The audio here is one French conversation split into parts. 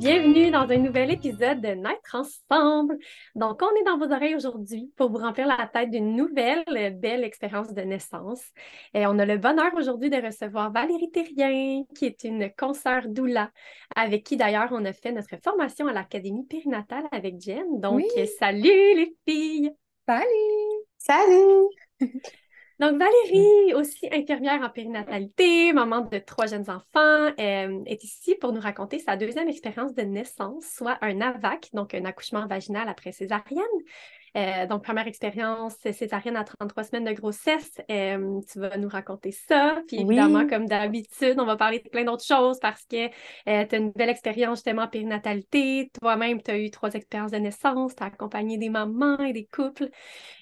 Bienvenue dans un nouvel épisode de Naître ensemble. Donc, on est dans vos oreilles aujourd'hui pour vous remplir la tête d'une nouvelle belle expérience de naissance. Et on a le bonheur aujourd'hui de recevoir Valérie Thérien, qui est une consoeur doula, avec qui d'ailleurs on a fait notre formation à l'Académie périnatale avec Jen. Donc, salut les filles! Salut! Salut! Donc, Valérie, aussi infirmière en périnatalité, maman de trois jeunes enfants, euh, est ici pour nous raconter sa deuxième expérience de naissance, soit un AVAC, donc un accouchement vaginal après césarienne. Euh, donc, première expérience césarienne à 33 semaines de grossesse. Euh, tu vas nous raconter ça. Puis évidemment, comme d'habitude, on va parler de plein d'autres choses parce que tu as une belle expérience justement en périnatalité. Toi-même, tu as eu trois expériences de naissance. Tu as accompagné des mamans et des couples.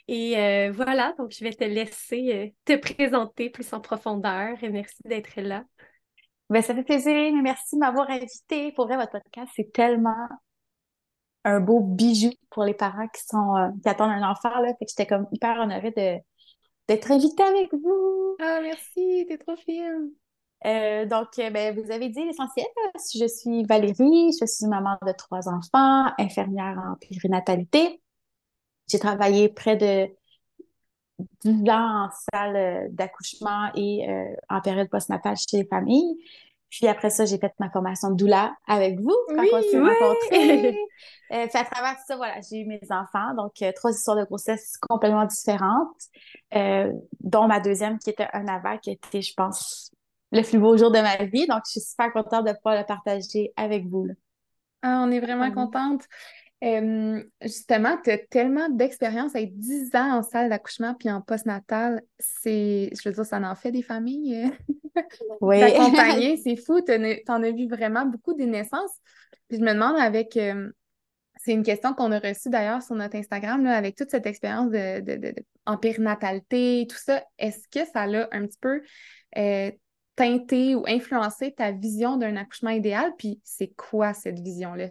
Et euh, voilà, donc je vais te laisser euh, te présenter plus en profondeur et merci d'être là. Ben, ça fait plaisir. Merci de m'avoir invité. Pour vrai, votre podcast, c'est tellement un beau bijou pour les parents qui sont euh, qui attendent un enfant. Là. Fait que j'étais comme hyper honorée de, d'être invitée avec vous. Ah, merci, t'es trop fine. donc, ben, vous avez dit l'essentiel. Je suis Valérie, je suis maman de trois enfants, infirmière en périnatalité. J'ai travaillé près de 10 ans en salle d'accouchement et euh, en période postnatale chez les familles. Puis après ça, j'ai fait ma formation de doula avec vous quand oui, on s'est rencontrés. euh, puis à travers ça, voilà, j'ai eu mes enfants. Donc, euh, trois histoires de grossesse complètement différentes, euh, dont ma deuxième qui était un AVAC, qui était, je pense, le plus beau jour de ma vie. Donc, je suis super contente de pouvoir le partager avec vous. Là. Ah, on est vraiment contente. Euh, justement, tu as tellement d'expérience avec 10 ans en salle d'accouchement puis en postnatal. C'est, je veux dire, ça en fait des familles. Oui. D'accompagner, c'est fou. Tu en as vu vraiment beaucoup des naissances. Puis je me demande avec. euh, c'est une question qu'on a reçue d'ailleurs sur notre Instagram, là, avec toute cette expérience de, de, de- de- en périnatalité, tout ça. Est-ce que ça l'a un petit peu euh, teinté ou influencé ta vision d'un accouchement idéal? Puis c'est quoi cette vision-là?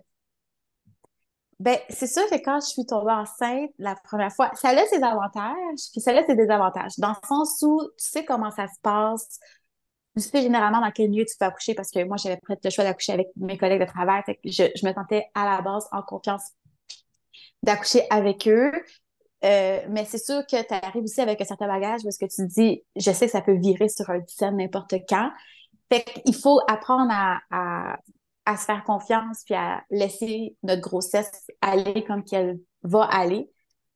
Ben, c'est sûr que quand je suis tombée enceinte la première fois, ça a ses avantages, puis ça a ses désavantages. Dans le sens où tu sais comment ça se passe, tu sais généralement dans quel lieu tu peux accoucher, parce que moi, j'avais peut-être le choix d'accoucher avec mes collègues de travail, fait que je, je me sentais à la base en confiance d'accoucher avec eux. Euh, mais c'est sûr que tu arrives aussi avec un certain bagage parce que tu te dis, je sais que ça peut virer sur un dizaine n'importe quand. Fait qu'il faut apprendre à, à, à se faire confiance puis à laisser notre grossesse aller comme qu'elle va aller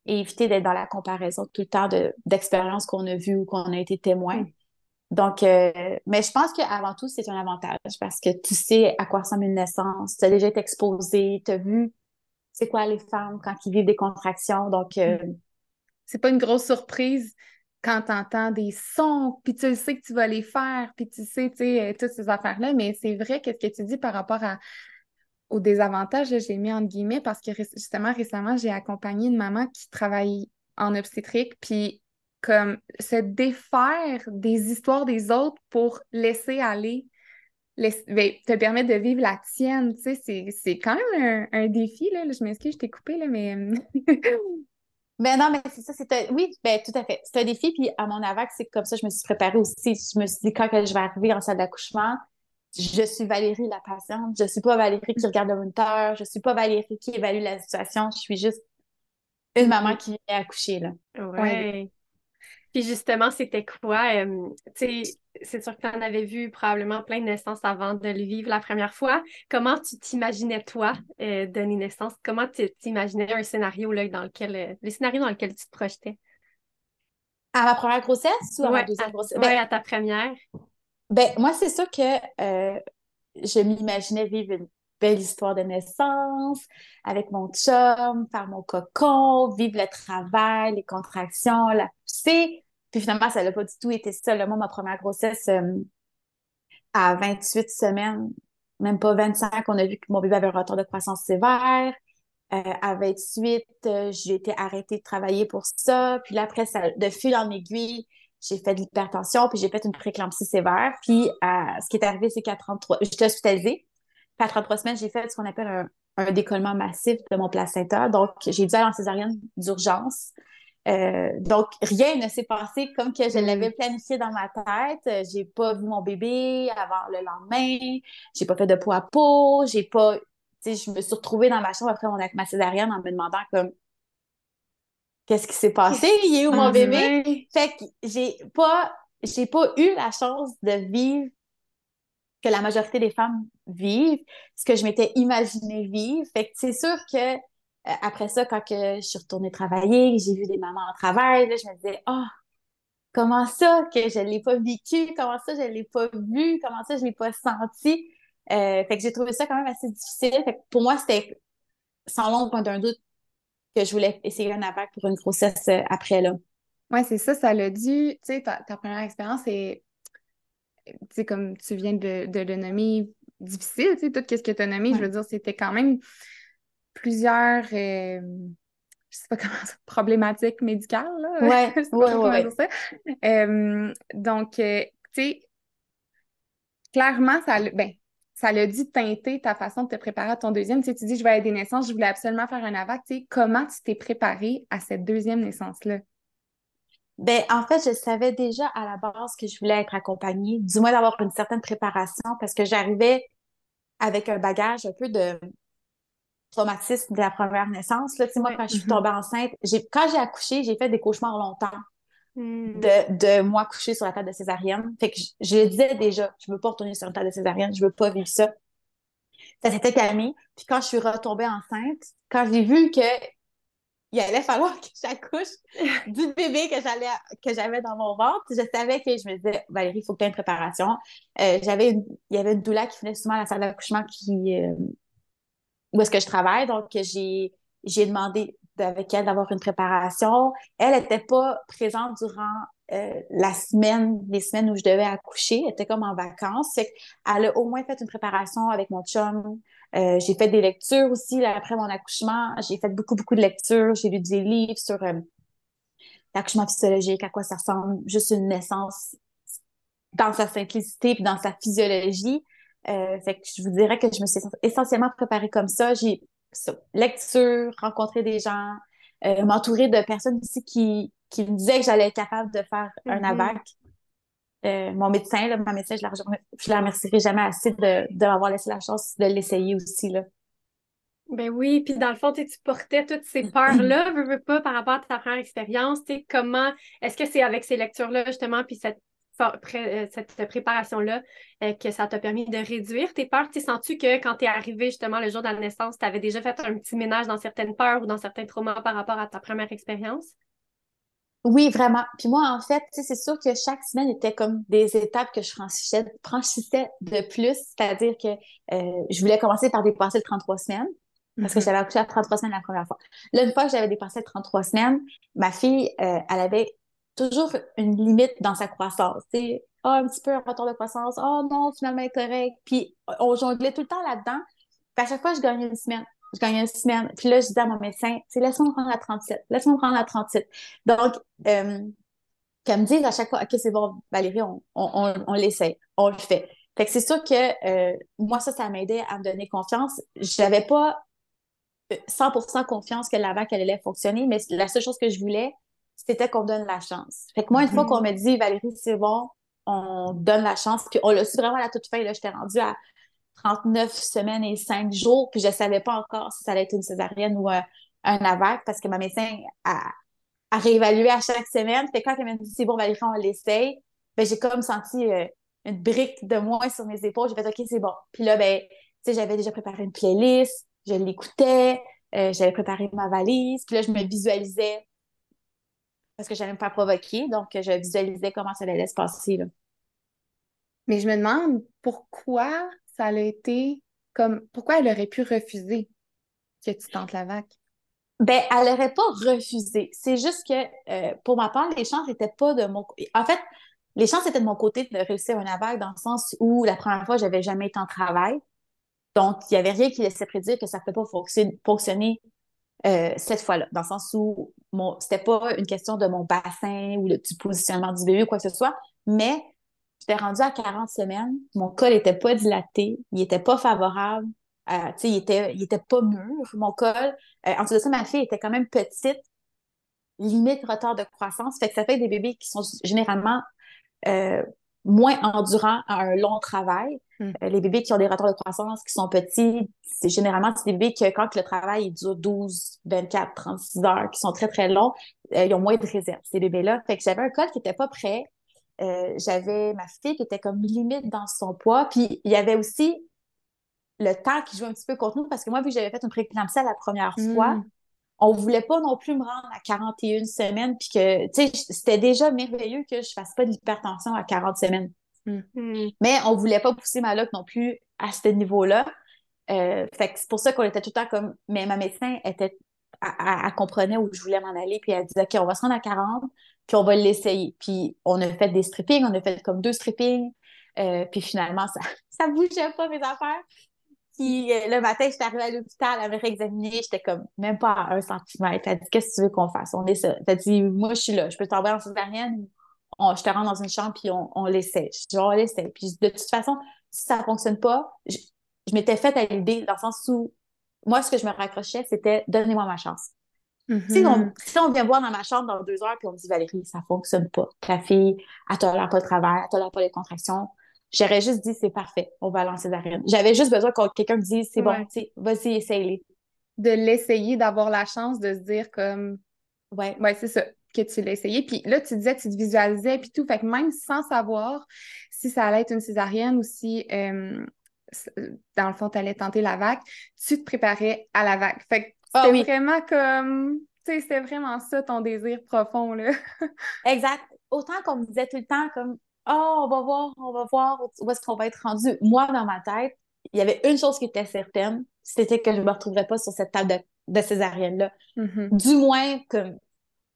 et éviter d'être dans la comparaison tout le temps de, d'expériences qu'on a vues ou qu'on a été témoin. Donc, euh, mais je pense qu'avant tout, c'est un avantage parce que tu sais à quoi ressemble une naissance, tu as déjà été exposé, tu as vu c'est quoi les femmes quand ils vivent des contractions. Donc, euh, C'est pas une grosse surprise quand tu entends des sons, puis tu sais que tu vas les faire, puis tu sais, tu sais, euh, toutes ces affaires-là, mais c'est vrai que ce que tu dis par rapport à, aux désavantages, j'ai mis entre guillemets parce que justement, récemment, j'ai accompagné une maman qui travaille en obstétrique, puis comme se défaire des histoires des autres pour laisser aller, ben, te permettre de vivre la tienne, tu sais, c'est, quand même un, défi, là, je m'excuse, je t'ai coupé, là, mais... Ben non, mais c'est ça, c'est un... Oui, ben tout à fait. C'est un défi, puis à mon AVAC, c'est comme ça je me suis préparée aussi. Je me suis dit, quand que je vais arriver en salle d'accouchement, je suis Valérie la patiente. Je suis pas Valérie qui regarde le moniteur. Je suis pas Valérie qui évalue la situation. Je suis juste une maman qui est accoucher, là. Ouais. Puis justement, c'était quoi? euh, tu sais, c'est sûr que tu en avais vu probablement plein de naissances avant de le vivre la première fois. Comment tu t'imaginais, toi, euh, donner naissance? Comment tu t'imaginais un scénario là, dans lequel, euh, le scénario dans lequel tu te projetais? À ma première grossesse ou à ma deuxième grossesse? Ben, à ta première. ben, moi, c'est sûr que euh, je m'imaginais vivre une belle histoire de naissance avec mon chum, faire mon cocon, vivre le travail, les contractions, la poussée. Puis finalement, ça n'a pas du tout été ça. Là, ma première grossesse, euh, à 28 semaines, même pas 25, on a vu que mon bébé avait un retard de croissance sévère. Euh, à 28, euh, j'ai été arrêtée de travailler pour ça. Puis là, après, ça, de fil en aiguille, j'ai fait de l'hypertension, puis j'ai fait une préclampsie sévère. Puis ce qui est arrivé, c'est qu'à 33, j'étais hospitalisée. Puis à 33 semaines, j'ai fait ce qu'on appelle un, un, décollement massif de mon placenta. Donc, j'ai dû aller en césarienne d'urgence. Euh, donc, rien ne s'est passé comme que je mm. l'avais planifié dans ma tête. J'ai pas vu mon bébé avant le lendemain. J'ai pas fait de peau à peau. J'ai pas, tu sais, je me suis retrouvée dans ma chambre après mon, ma césarienne en me demandant comme, qu'est-ce qui s'est passé? Il est où mon bébé? Fait que j'ai pas, j'ai pas eu la chance de vivre que la majorité des femmes vivent, ce que je m'étais imaginé vivre. Fait que c'est sûr que euh, après ça, quand que je suis retournée travailler, j'ai vu des mamans en travail, là, je me disais, ah, comment ça que je l'ai pas vécu? Comment ça je l'ai pas vu? Comment ça je l'ai pas senti? Euh, fait que j'ai trouvé ça quand même assez difficile. Fait que pour moi, c'était sans l'ombre d'un doute que je voulais essayer un AVAC pour une grossesse euh, après, là. Oui, c'est ça, ça l'a dû, tu sais, ta, première expérience est, tu sais, comme tu viens de, de le nommer, difficile, tu sais, tout ce que tu as nommé, je veux dire, c'était quand même plusieurs, euh, je sais pas comment ça, problématiques médicales, là. Ouais, ouais, ouais. Euh, donc, euh, tu sais, clairement, ça, ben, ça l'a dû teinter ta façon de te préparer à ton deuxième. Tu, sais, tu dis, je vais à des naissances, je voulais absolument faire un AVAC. Tu sais, comment tu t'es préparée à cette deuxième naissance-là? Ben, en fait, je savais déjà à la base que je voulais être accompagnée, du moins d'avoir une certaine préparation parce que j'arrivais avec un bagage un peu de traumatisme de la première naissance. Là, moi, quand je suis mm-hmm. tombée enceinte, j'ai, quand j'ai accouché, j'ai fait des cauchemars longtemps mm. de, de moi coucher sur la table de césarienne. Fait que je, le disais déjà, je veux pas retourner sur une table de césarienne, je veux pas vivre ça. Ça s'était calmé. Puis quand je suis retombée enceinte, quand j'ai vu que il allait falloir que j'accouche du bébé que j'allais que j'avais dans mon ventre. Je savais que je me disais Valérie, il faut que tu aies une préparation. Euh, j'avais il y avait une doula qui venait souvent à la salle d'accouchement qui euh, où est-ce que je travaille. Donc, j'ai, j'ai demandé avec elle d'avoir une préparation. Elle n'était pas présente durant euh, la semaine, les semaines où je devais accoucher. Elle était comme en vacances. Fait elle a au moins fait une préparation avec mon chum. Euh, j'ai fait des lectures aussi après mon accouchement. J'ai fait beaucoup, beaucoup de lectures. J'ai lu des livres sur euh, l'accouchement physiologique, à quoi ça ressemble, juste une naissance dans sa simplicité puis dans sa physiologie. Euh, fait que je vous dirais que je me suis essentiellement préparée comme ça. J'ai lecture, rencontré des gens, euh, m'entourer de personnes aussi qui, qui me disaient que j'allais être capable de faire un mm-hmm. AVAC. Euh, mon médecin, là, ma médecin, je la, je la remercierai jamais assez de, de m'avoir laissé la chance de l'essayer aussi. Là. Ben oui, puis dans le fond, tu portais toutes ces peurs-là, veux, veux pas, par rapport à ta première expérience, comment, est-ce que c'est avec ces lectures-là, justement, puis cette euh, cette préparation-là euh, que ça t'a permis de réduire tes peurs? Tu sens-tu que quand tu es arrivé justement le jour de la naissance, tu avais déjà fait un petit ménage dans certaines peurs ou dans certains traumas par rapport à ta première expérience? Oui, vraiment. Puis moi, en fait, c'est sûr que chaque semaine était comme des étapes que je franchissais, franchissais de plus. C'est-à-dire que euh, je voulais commencer par dépasser le 33 semaines parce que mm-hmm. j'avais accouché à 33 semaines la première fois. Là, une fois que j'avais dépassé le 33 semaines, ma fille, elle avait toujours une limite dans sa croissance. Tu oh, un petit peu un retour de croissance. Oh non, finalement, elle est correct. Puis on jonglait tout le temps là-dedans. Puis à chaque fois, je gagnais une semaine. Je gagnais une semaine. Puis là, je disais à mon médecin, laisse-moi prendre la 37. Laisse-moi prendre la 37. Donc, euh, qu'elle me dise à chaque fois, OK, c'est bon, Valérie, on, on, on, l'essaie. On le fait. Fait que c'est sûr que euh, moi, ça, ça m'aidait à me donner confiance. Je n'avais pas 100% confiance que la vague, allait fonctionner, mais la seule chose que je voulais, c'était qu'on donne la chance. Fait que moi, une fois mhm. qu'on m'a dit, Valérie, c'est bon, on donne la chance, puis on l'a su vraiment à la toute fin, là, j'étais rendue à 39 semaines et 5 jours, puis je ne savais pas encore si ça allait être une césarienne ou un, AVAC, parce que ma médecin a, réévalué à chaque semaine. Fait que quand elle m'a dit, c'est bon, Valérie, on l'essaye, ben, j'ai comme senti euh, une brique de moins sur mes épaules. J'ai fait, OK, c'est bon. Puis là, ben, tu sais, j'avais déjà préparé une playlist, je l'écoutais, euh, j'avais préparé ma valise, puis là, je me visualisais parce que j'allais me faire provoquer. Donc, je visualisais comment ça allait se passer. Là. Mais je me demande pourquoi ça a été comme. Pourquoi elle aurait pu refuser que tu tentes la vague? Ben, elle n'aurait pas refusé. C'est juste que, euh, pour ma part, les chances n'étaient pas de mon côté. En fait, les chances étaient de mon côté de réussir un AVAC dans le sens où la première fois, j'avais jamais été en travail. Donc, il n'y avait rien qui laissait prédire que ça ne peut pas fonctionner, fonctionner euh, cette fois-là. Dans le sens où mon, c'était pas une question de mon bassin ou du positionnement du bébé ou quoi que ce soit, mais j'étais rendue à 40 semaines, mon col était pas dilaté, il était pas favorable, euh, il était, il était pas mûr, mon col. Euh, en dessous de ça, ma fille était quand même petite, limite retard de croissance, fait que ça fait des bébés qui sont généralement euh, moins endurants à un long travail. Mm. Euh, les bébés qui ont des retards de croissance, qui sont petits, c'est généralement des bébés que quand le travail il dure 12, 24, 36 heures, qui sont très, très longs, euh, ils ont moins de réserve, ces bébés-là. Fait que j'avais un col qui était pas prêt. Euh, j'avais ma fille qui était comme limite dans son poids. Puis il y avait aussi le temps qui jouait un petit peu contre nous parce que moi, vu que j'avais fait une préclampsie la première Mm. On voulait pas non plus me rendre à 41 semaines puis que, tu sais, c'était déjà merveilleux que je fasse pas de l'hypertension à 40 semaines. Hmm. Mais on voulait pas pousser ma loc non plus à ce niveau-là. Euh, fait que c'est pour ça qu'on était tout le temps comme... Mais ma médecin était... Elle, comprenait où je voulais m'en aller, puis elle disait, OK, on va se rendre à 40, puis on va l'essayer. Puis on a fait des strippings, on a fait comme deux strippings, euh, puis finalement, ça, ça bougeait pas, mes affaires. Puis euh, le matin, j'étais arrivée à l'hôpital, elle m'a réexaminée, j'étais comme même pas à un centimètre. Elle a dit, qu'est-ce que tu veux qu'on fasse? On essaie. Elle a dit, moi, je suis là, je peux t'envoyer en césarienne, on, je te rends dans une chambre, puis on, on l'essaie. Je dis, on l'essaie. Puis de toute façon, si ça fonctionne pas, je, je m'étais faite à l'idée, dans le sens où, moi, ce que je me raccrochais, c'était, donnez-moi ma chance. Si, Mhm. on, si on vient voir dans ma chambre dans deux heures, puis on me dit, Valérie, ça fonctionne pas. Ta fille, elle tolère pas le travail, elle tolère pas les contractions. J'aurais juste dit, c'est parfait, on va lancer l'arène. J'avais juste besoin que quelqu'un me dise, c'est bon, Ouais. tu sais, vas-y, essaye-les. De l'essayer, d'avoir la chance de se dire comme, Ouais. ouais, c'est ça, que tu l'as essayé. Puis là, tu disais, tu te visualisais, puis tout. Fait que même sans savoir si ça allait être une césarienne ou si, euh, s- dans le fond, tu allais tenter la vague, tu te préparais à la vague. Fait que Ah c'était oui. vraiment comme, tu sais, c'était vraiment ça ton désir profond, là. Exact. Autant qu'on me disait tout le temps comme Oh, on va voir, on va voir où est-ce qu'on va être rendu. Moi, dans ma tête, il y avait une chose qui était certaine, c'était que je me retrouverais pas sur cette table de, de césarienne-là. Mhm. Du moins, comme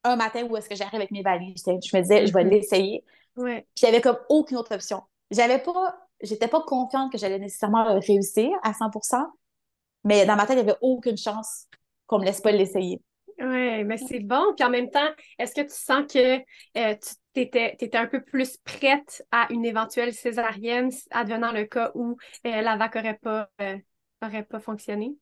un matin où est-ce que j'arrive avec mes valises. Je me disais, je vais Mhm. l'essayer. Ouais. Puis il y avait comme aucune autre option. J'avais pas, j'étais pas confiante que j'allais nécessairement réussir à 100%, mais dans ma tête, il y avait aucune chance qu'on me laisse pas l'essayer. Ouais, mais c'est bon. Puis en même temps, est-ce que tu sens que euh, tu étais, un peu plus prête à une éventuelle césarienne, advenant le cas où euh, la vague n'aurait pas, euh, pas fonctionné?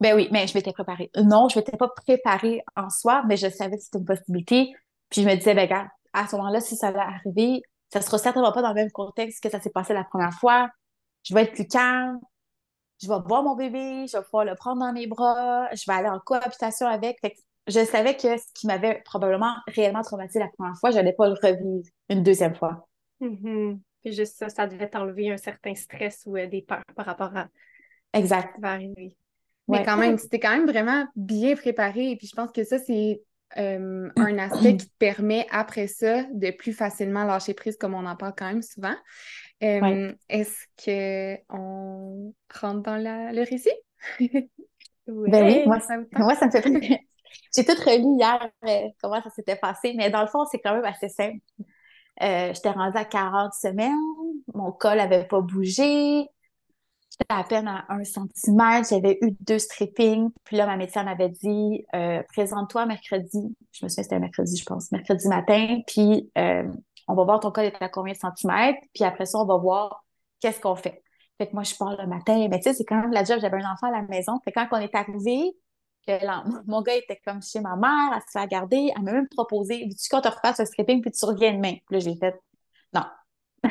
Ben oui, mais je m'étais préparée. Non, je m'étais pas préparée en soi, mais je savais que c'était une possibilité. Puis je me disais, ben regarde, à ce moment-là, si ça allait arriver, ça sera certainement pas dans le même contexte que ça s'est passé la première fois. Je vais être plus calme. Je vais voir mon bébé, je vais pouvoir le prendre dans mes bras, je vais aller en cohabitation avec. Fait que je savais que ce qui m'avait probablement réellement traumatisé la première fois, je n'allais pas le revivre une deuxième fois. Mhm. Puis juste ça, ça devait t'enlever un certain stress ou euh, des peurs par rapport à Exact. ce qui va arriver. Mais Ouais. quand même, tu t'es quand même vraiment bien préparé. Et puis je pense que ça, c'est euh, un aspect qui te permet, après ça, de plus facilement lâcher prise, comme on en parle quand même souvent. Euh, Ouais. Est-ce qu'on rentre dans la- le récit? Ben oui, Ouais. moi, Ça? Moi, ça me fait J'ai tout relu hier euh, comment ça s'était passé, mais dans le fond, c'est quand même assez simple. Euh, j'étais rendue à 40 semaines, mon col n'avait pas bougé, j'étais à peine à 1 cm, j'avais eu deux strippings, puis là, ma médecin m'avait dit euh, présente-toi mercredi, je me souviens c'était mercredi, je pense, mercredi matin, puis euh, on va voir ton col est à combien de centimètres, puis après ça, on va voir qu'est-ce qu'on fait. Fait que moi, je pars le matin, mais tu sais, c'est quand même la job, j'avais un enfant à la maison, fait que quand on est arrivé, que là, mon gars était comme chez ma mère, elle se fait garder, elle m'a même proposé, veux-tu qu'on te refasse un stripping puis tu reviens demain? Puis là, j'ai fait, non.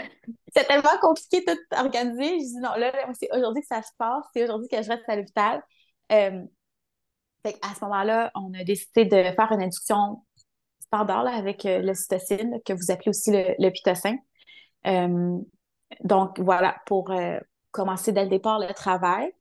c'est tellement compliqué tout organiser. Je dis, non, là, c'est aujourd'hui que ça se passe, c'est aujourd'hui que je reste à l'hôpital. Euh, fait à ce moment-là, on a décidé de faire une induction standard avec euh, l'ocytocine, là, que vous appelez aussi le, le pitocin. Euh, donc, voilà, pour commencer dès le départ le travail.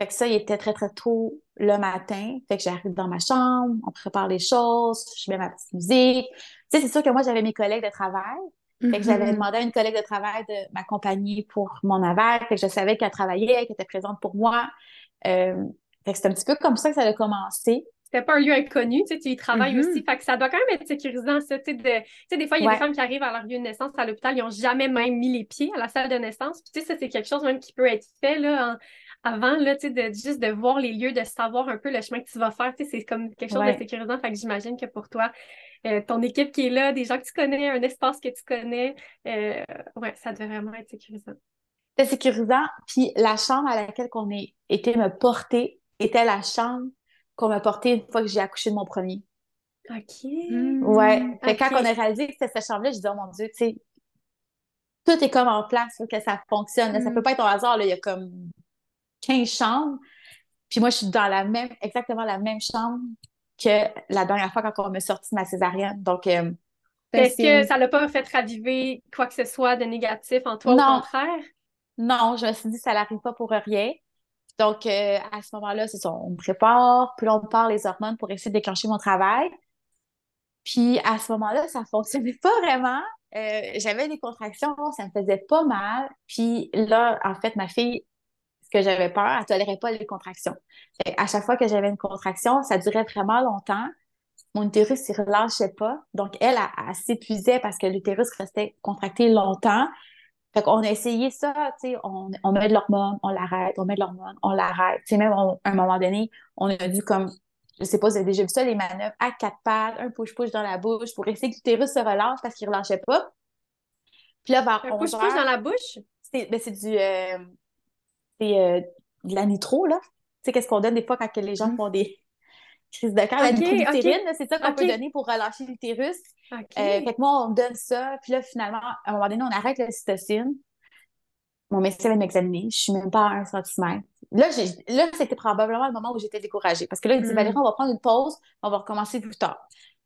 Fait que ça, il était très, très tôt le matin. Fait que j'arrive dans ma chambre, on prépare les choses, je mets ma petite musique. Tu sais, c'est sûr que moi, j'avais mes collègues de travail. Fait que j'avais Mhm. demandé à une collègue de travail de m'accompagner pour mon aval. Fait que je savais qu'elle travaillait, qu'elle était présente pour moi. Euh, fait que c'est un petit peu comme ça que ça a commencé. C'était pas un lieu inconnu, tu sais, tu y travailles Mhm. aussi. Fait que ça doit quand même être sécurisant, ça, tu sais, de... tu sais, des fois, il y a Ouais. des femmes qui arrivent à leur lieu de naissance à l'hôpital, ils n'ont jamais même mis les pieds à la salle de naissance. Puis, tu sais, ça, c'est quelque chose même qui peut être fait, là, avant, là, tu sais, de, juste de voir les lieux, de savoir un peu le chemin que tu vas faire, tu sais, c'est comme quelque chose de sécurisant. Fait que j'imagine que pour toi, euh, ton équipe qui est là, des gens que tu connais, un espace que tu connais, euh, ouais, ça devait vraiment être sécurisant. C'était sécurisant. Puis la chambre à laquelle on est été me porter était la chambre qu'on m'a portée une fois que j'ai accouché de mon premier. OK. Hmm. Ouais. Fait quand on a réalisé que c'était cette chambre-là, je dit, oh mon Dieu, tu sais, tout est comme en place pour que ça fonctionne. Ça Ça hmm. peut pas être au hasard, là. Il y a comme 15 chambres. Puis moi, je suis dans la même, exactement la même chambre que la dernière fois quand on m'a sorti de ma césarienne. Donc, euh, est-ce que ça l'a pas fait raviver quoi que ce soit de négatif en toi, au contraire? Non, je me suis dit, ça n'arrive pas pour rien. Donc, euh, à ce moment-là, c'est ça, on me prépare, puis on part les hormones pour essayer de déclencher mon travail. Puis à ce moment-là, ça fonctionnait pas vraiment. Euh, j'avais des contractions, ça me faisait pas mal. Puis là, en fait, ma fille, que j'avais peur, elle tolérait pas les contractions. à chaque fois que j'avais une contraction, ça durait vraiment longtemps. Mon utérus ne relâchait pas. Donc, elle, elle, s'épuisait parce que l'utérus restait contracté longtemps. Fait qu'on a essayé ça, tu sais, on, on met de l'hormone, on l'arrête, on met de l'hormone, on l'arrête. Tu sais, même à un moment donné, on a dû comme je sais pas, vous avez déjà vu ça, les manœuvres à quatre pattes, un push-push dans la bouche pour essayer que l'utérus se relâche parce qu'il ne relâchait pas. Puis là, vers Un push-push dans la bouche? C'est ben, du... Euh, c'est euh, de la nitro, là. Tu sais, qu'est-ce qu'on donne des fois quand les gens mm. font des crises de cœur? la nitroglycérine, c'est ça qu'on peut donner pour relâcher l'utérus. Euh, fait que moi, on donne ça. Puis là, finalement, à un moment donné, on arrête la cytocine. Mon médecin va m'examiner. Je suis même pas à un centimètre. Là, là c'était probablement le moment où j'étais découragée. Parce que là, il dit, Valérie, on va prendre une pause, on va recommencer plus tard.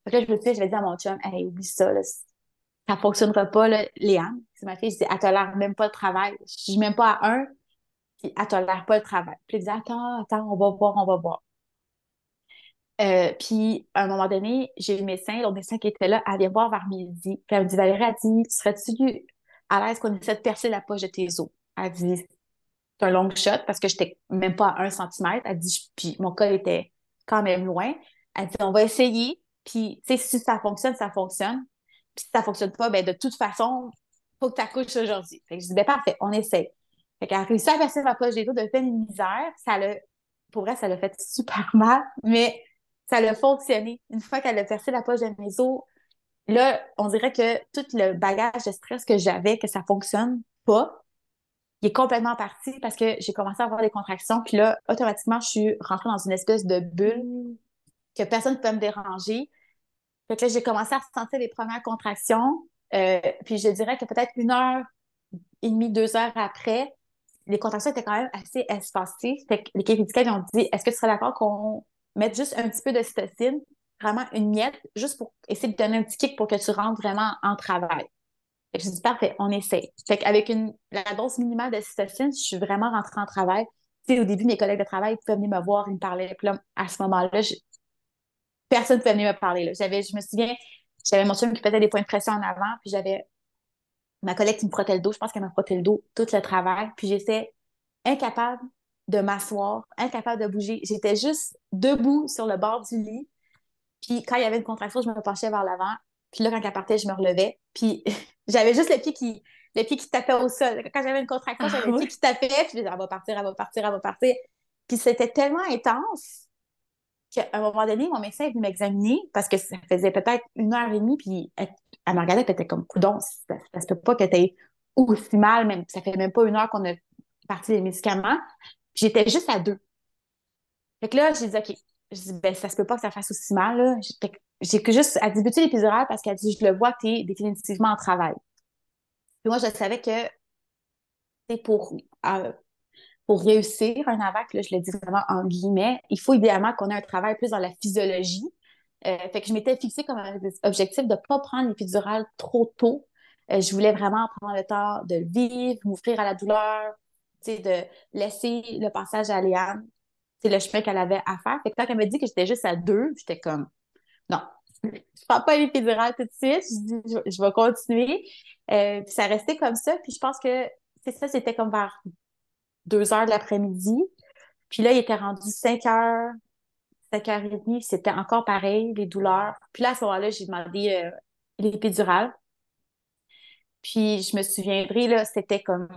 Fait que là, je me suis je vais dire à mon chum, hey, oublie ça, là, ça fonctionnera pas, là. Léane, c'est ma fille, je dis, elle tolère même pas le travail. Je dis même pas à un, puis elle tolère pas le travail. Puis elle dit, attends, attends, on va voir, on va voir. Euh, puis, à un moment donné, j'ai le médecin, l'autre médecin qui était là, elle voir vers midi. Puis elle me dit, Valérie, elle dit, tu serais-tu à l'aise qu'on essaie de percer la poche de tes os? Elle dit, c'est un long shot parce que j'étais même pas à un centimètre. Elle dit, puis mon col était quand même loin. Elle dit, on va essayer. Puis, tu sais, si ça fonctionne, ça fonctionne. Puis si ça fonctionne pas, ben de toute façon, faut que tu accouches aujourd'hui. Fait que je dis, ben parfait, on essaie. Fait qu'elle a réussi à percer ma poche des dos de peine une misère. Ça l'a, pour vrai, ça l'a fait super mal, mais ça l'a fonctionné. Une fois qu'elle a percé la poche de mes os, là, on dirait que tout le bagage de stress que j'avais, que ça fonctionne pas, il est complètement parti parce que j'ai commencé à avoir des contractions. Puis là, automatiquement, je suis rentrée dans une espèce de bulle que personne ne peut me déranger. Fait que là, j'ai commencé à sentir les premières contractions. Euh, puis je dirais que peut-être une heure et demie, deux heures après, les contractions étaient quand même assez espacées. Fait que l'équipe médicale ont dit Est-ce que tu serais d'accord qu'on mette juste un petit peu de cytocine, vraiment une miette, juste pour essayer de donner un petit kick pour que tu rentres vraiment en travail? Fait que j'ai dit, parfait, on essaie. Fait qu'avec une, la dose minimale de cytocine, je suis vraiment rentrée en travail. Tu sais, au début, mes collègues de travail pouvaient venir me voir, ils me parlaient. Puis là, à ce moment-là, personne ne pouvait venir me parler. Là. J'avais, je me souviens, j'avais mon chum qui faisait des points de pression en avant, puis j'avais ma collègue qui me frottait le dos. Je pense qu'elle m'a frotté le dos tout le travail. Puis j'étais incapable de m'asseoir, incapable de bouger. J'étais juste debout sur le bord du lit. Puis quand il y avait une contraction, je me penchais vers l'avant. Puis là, quand elle partait, je me relevais. Puis j'avais juste le pied qui, le pied qui tapait au sol. Quand j'avais une contraction, j'avais le ah pied qui tapait. Puis je disais, elle va partir, elle va partir, elle va partir. Puis c'était tellement intense qu'à un moment donné, mon médecin est venu m'examiner parce que ça faisait peut-être une heure et demie. Puis elle, elle me regardait, elle était comme, coudon, ça, ça se peut pas que tu aies aussi mal. Même, ça fait même pas une heure qu'on a parti les médicaments. J'étais juste à deux. Fait que là, j'ai dit, OK, je dis, ben, ça se peut pas que ça fasse aussi mal, là. J'ai juste à débuter l'épidural? Parce qu'elle dit, je le vois, tu es définitivement en travail. Puis moi, je savais que, c'est pour, euh, pour réussir un AVAC, là, je le dis vraiment en guillemets, il faut idéalement qu'on ait un travail plus dans la physiologie. Euh, fait que je m'étais fixé comme objectif de ne pas prendre l'épidural trop tôt. Euh, je voulais vraiment prendre le temps de vivre, m'offrir à la douleur, de laisser le passage à Léane c'est le chemin qu'elle avait à faire. Fait que quand elle m'a dit que j'étais juste à deux, j'étais comme, non, je prends pas l'épidural tout de suite. Je dis, je, vais continuer. Euh, puis ça restait comme ça. Puis je pense que c'est ça, c'était comme vers deux heures de l'après-midi. Puis là, il était rendu 5 heures, 5 heures et demie. C'était encore pareil, les douleurs. Puis là, à ce moment-là, j'ai demandé euh, l'épidural. Puis je me souviendrai, là, c'était comme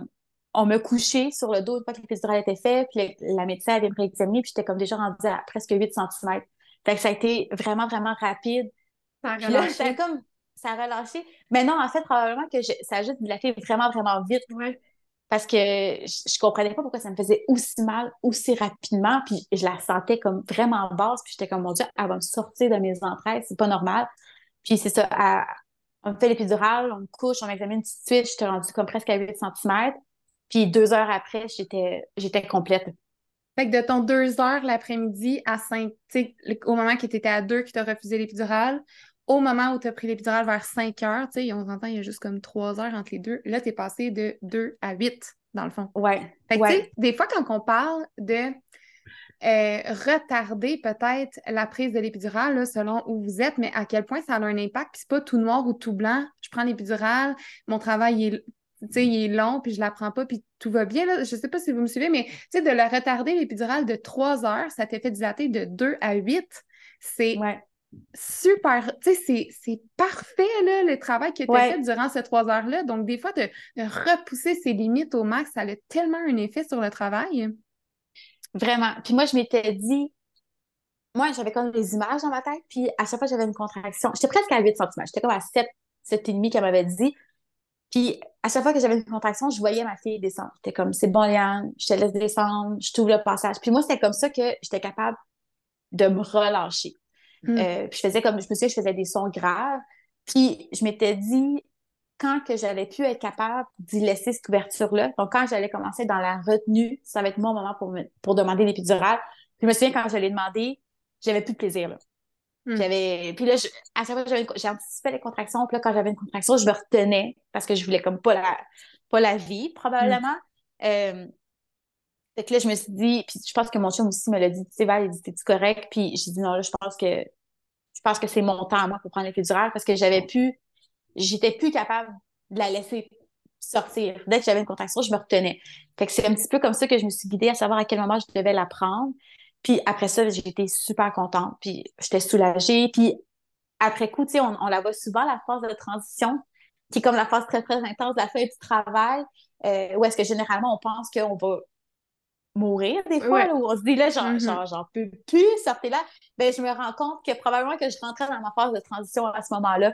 on me couchait sur le dos une fois que l'épidurale était faite, puis la médecin avait me puis j'étais comme déjà rendue à presque 8 cm. Fait que ça a été vraiment, vraiment rapide. Ça a là, relâché. j'étais comme, ça a relâché. Mais non, en fait, probablement que je- ça a juste dilaté vraiment, vraiment vite Ouais. Parce que je, comprenais pas pourquoi ça me faisait aussi mal, aussi rapidement, puis je la sentais comme vraiment basse, puis j'étais comme, mon Dieu, elle va me sortir de mes entrailles, c'est pas normal. Puis c'est ça, on me fait l'épidurale, on me couche, on m'examine tout de suite, j'étais rendue comme presque à 8 cm, puis deux heures après, j'étais complète. Fait que de ton deux heures l'après-midi à 5, tu sais, le- au moment que tu étais à 2 que tu as refusé l'épidurale, au moment où tu as pris l'épidurale vers 5 heures, tu sais, on s'entend, il y a juste comme 3 heures entre les deux. Là, tu es passé de 2 à 8, dans le fond. Ouais, Fait que, ouais, des fois, quand on parle de euh, retarder peut-être la prise de l'épidurale, là, selon où vous êtes, mais à quel point ça a un impact, puis c'est pas tout noir ou tout blanc. Je prends l'épidurale, mon travail est, tu sais, il est long, puis je la prends pas, puis tout va bien. Là. Je sais pas si vous me suivez, mais de la retarder l'épidurale de 3 heures, ça t'est fait dilater de 2 à 8. C'est ouais. Super, tu sais, c'est- parfait, là, le travail que tu as Ouais. fait durant ces trois heures-là. Donc, des fois, de, de repousser ses limites au max, ça a tellement un effet sur le travail. Vraiment. Puis moi, je m'étais dit, moi, j'avais comme des images dans ma tête, puis à chaque fois, j'avais une contraction. J'étais presque à 8 cm. J'étais comme à 7, 7,5 qu'elle m'avait dit. Puis à chaque fois que j'avais une contraction, je voyais ma fille descendre. J'étais comme, c'est bon, Liane, je te laisse descendre, je t'ouvre le passage. Puis moi, c'était comme ça que j'étais capable de me relâcher. Mm. Euh, puis je faisais comme, je me souviens, je faisais des sons graves. Puis je m'étais dit, quand que j'allais plus être capable d'y laisser cette ouverture-là, donc quand j'allais commencer dans la retenue, ça va être mon moment pour, me, pour demander l'épidurale. Puis je me souviens, quand je l'ai demandé, j'avais plus de plaisir, là. Mm. J'avais, puis là, je- à chaque fois, j'avais une- j'anticipais les contractions, puis là, quand j'avais une contraction, je me retenais parce que je voulais comme pas la, pas la vivre, probablement. Euh, fait que là, je me suis dit, puis je pense que mon chum aussi me l'a dit, tu sais, Val, il dit, t'es-tu correct? Puis j'ai dit, non, là, je pense que, je pense que c'est mon temps à moi pour prendre l'épidurale parce que j'avais pu, j'étais plus capable de la laisser sortir. Dès que j'avais une contraction, je me retenais. Fait que c'est un petit peu comme ça que je me suis guidée à savoir à quel moment je devais la prendre. Puis après ça, été super contente, puis j'étais soulagée. Puis après coup, tu sais, on, on la voit souvent, la phase de transition, qui est comme la phase très, très intense de la fin du travail, euh, où est-ce que généralement, on pense qu'on va mourir des fois, Ouais. là, où on se dit, là, j'en j'en- j'en peux plus, sortez là. Ben, je me rends compte que probablement que je rentrais dans ma phase de transition à ce moment-là.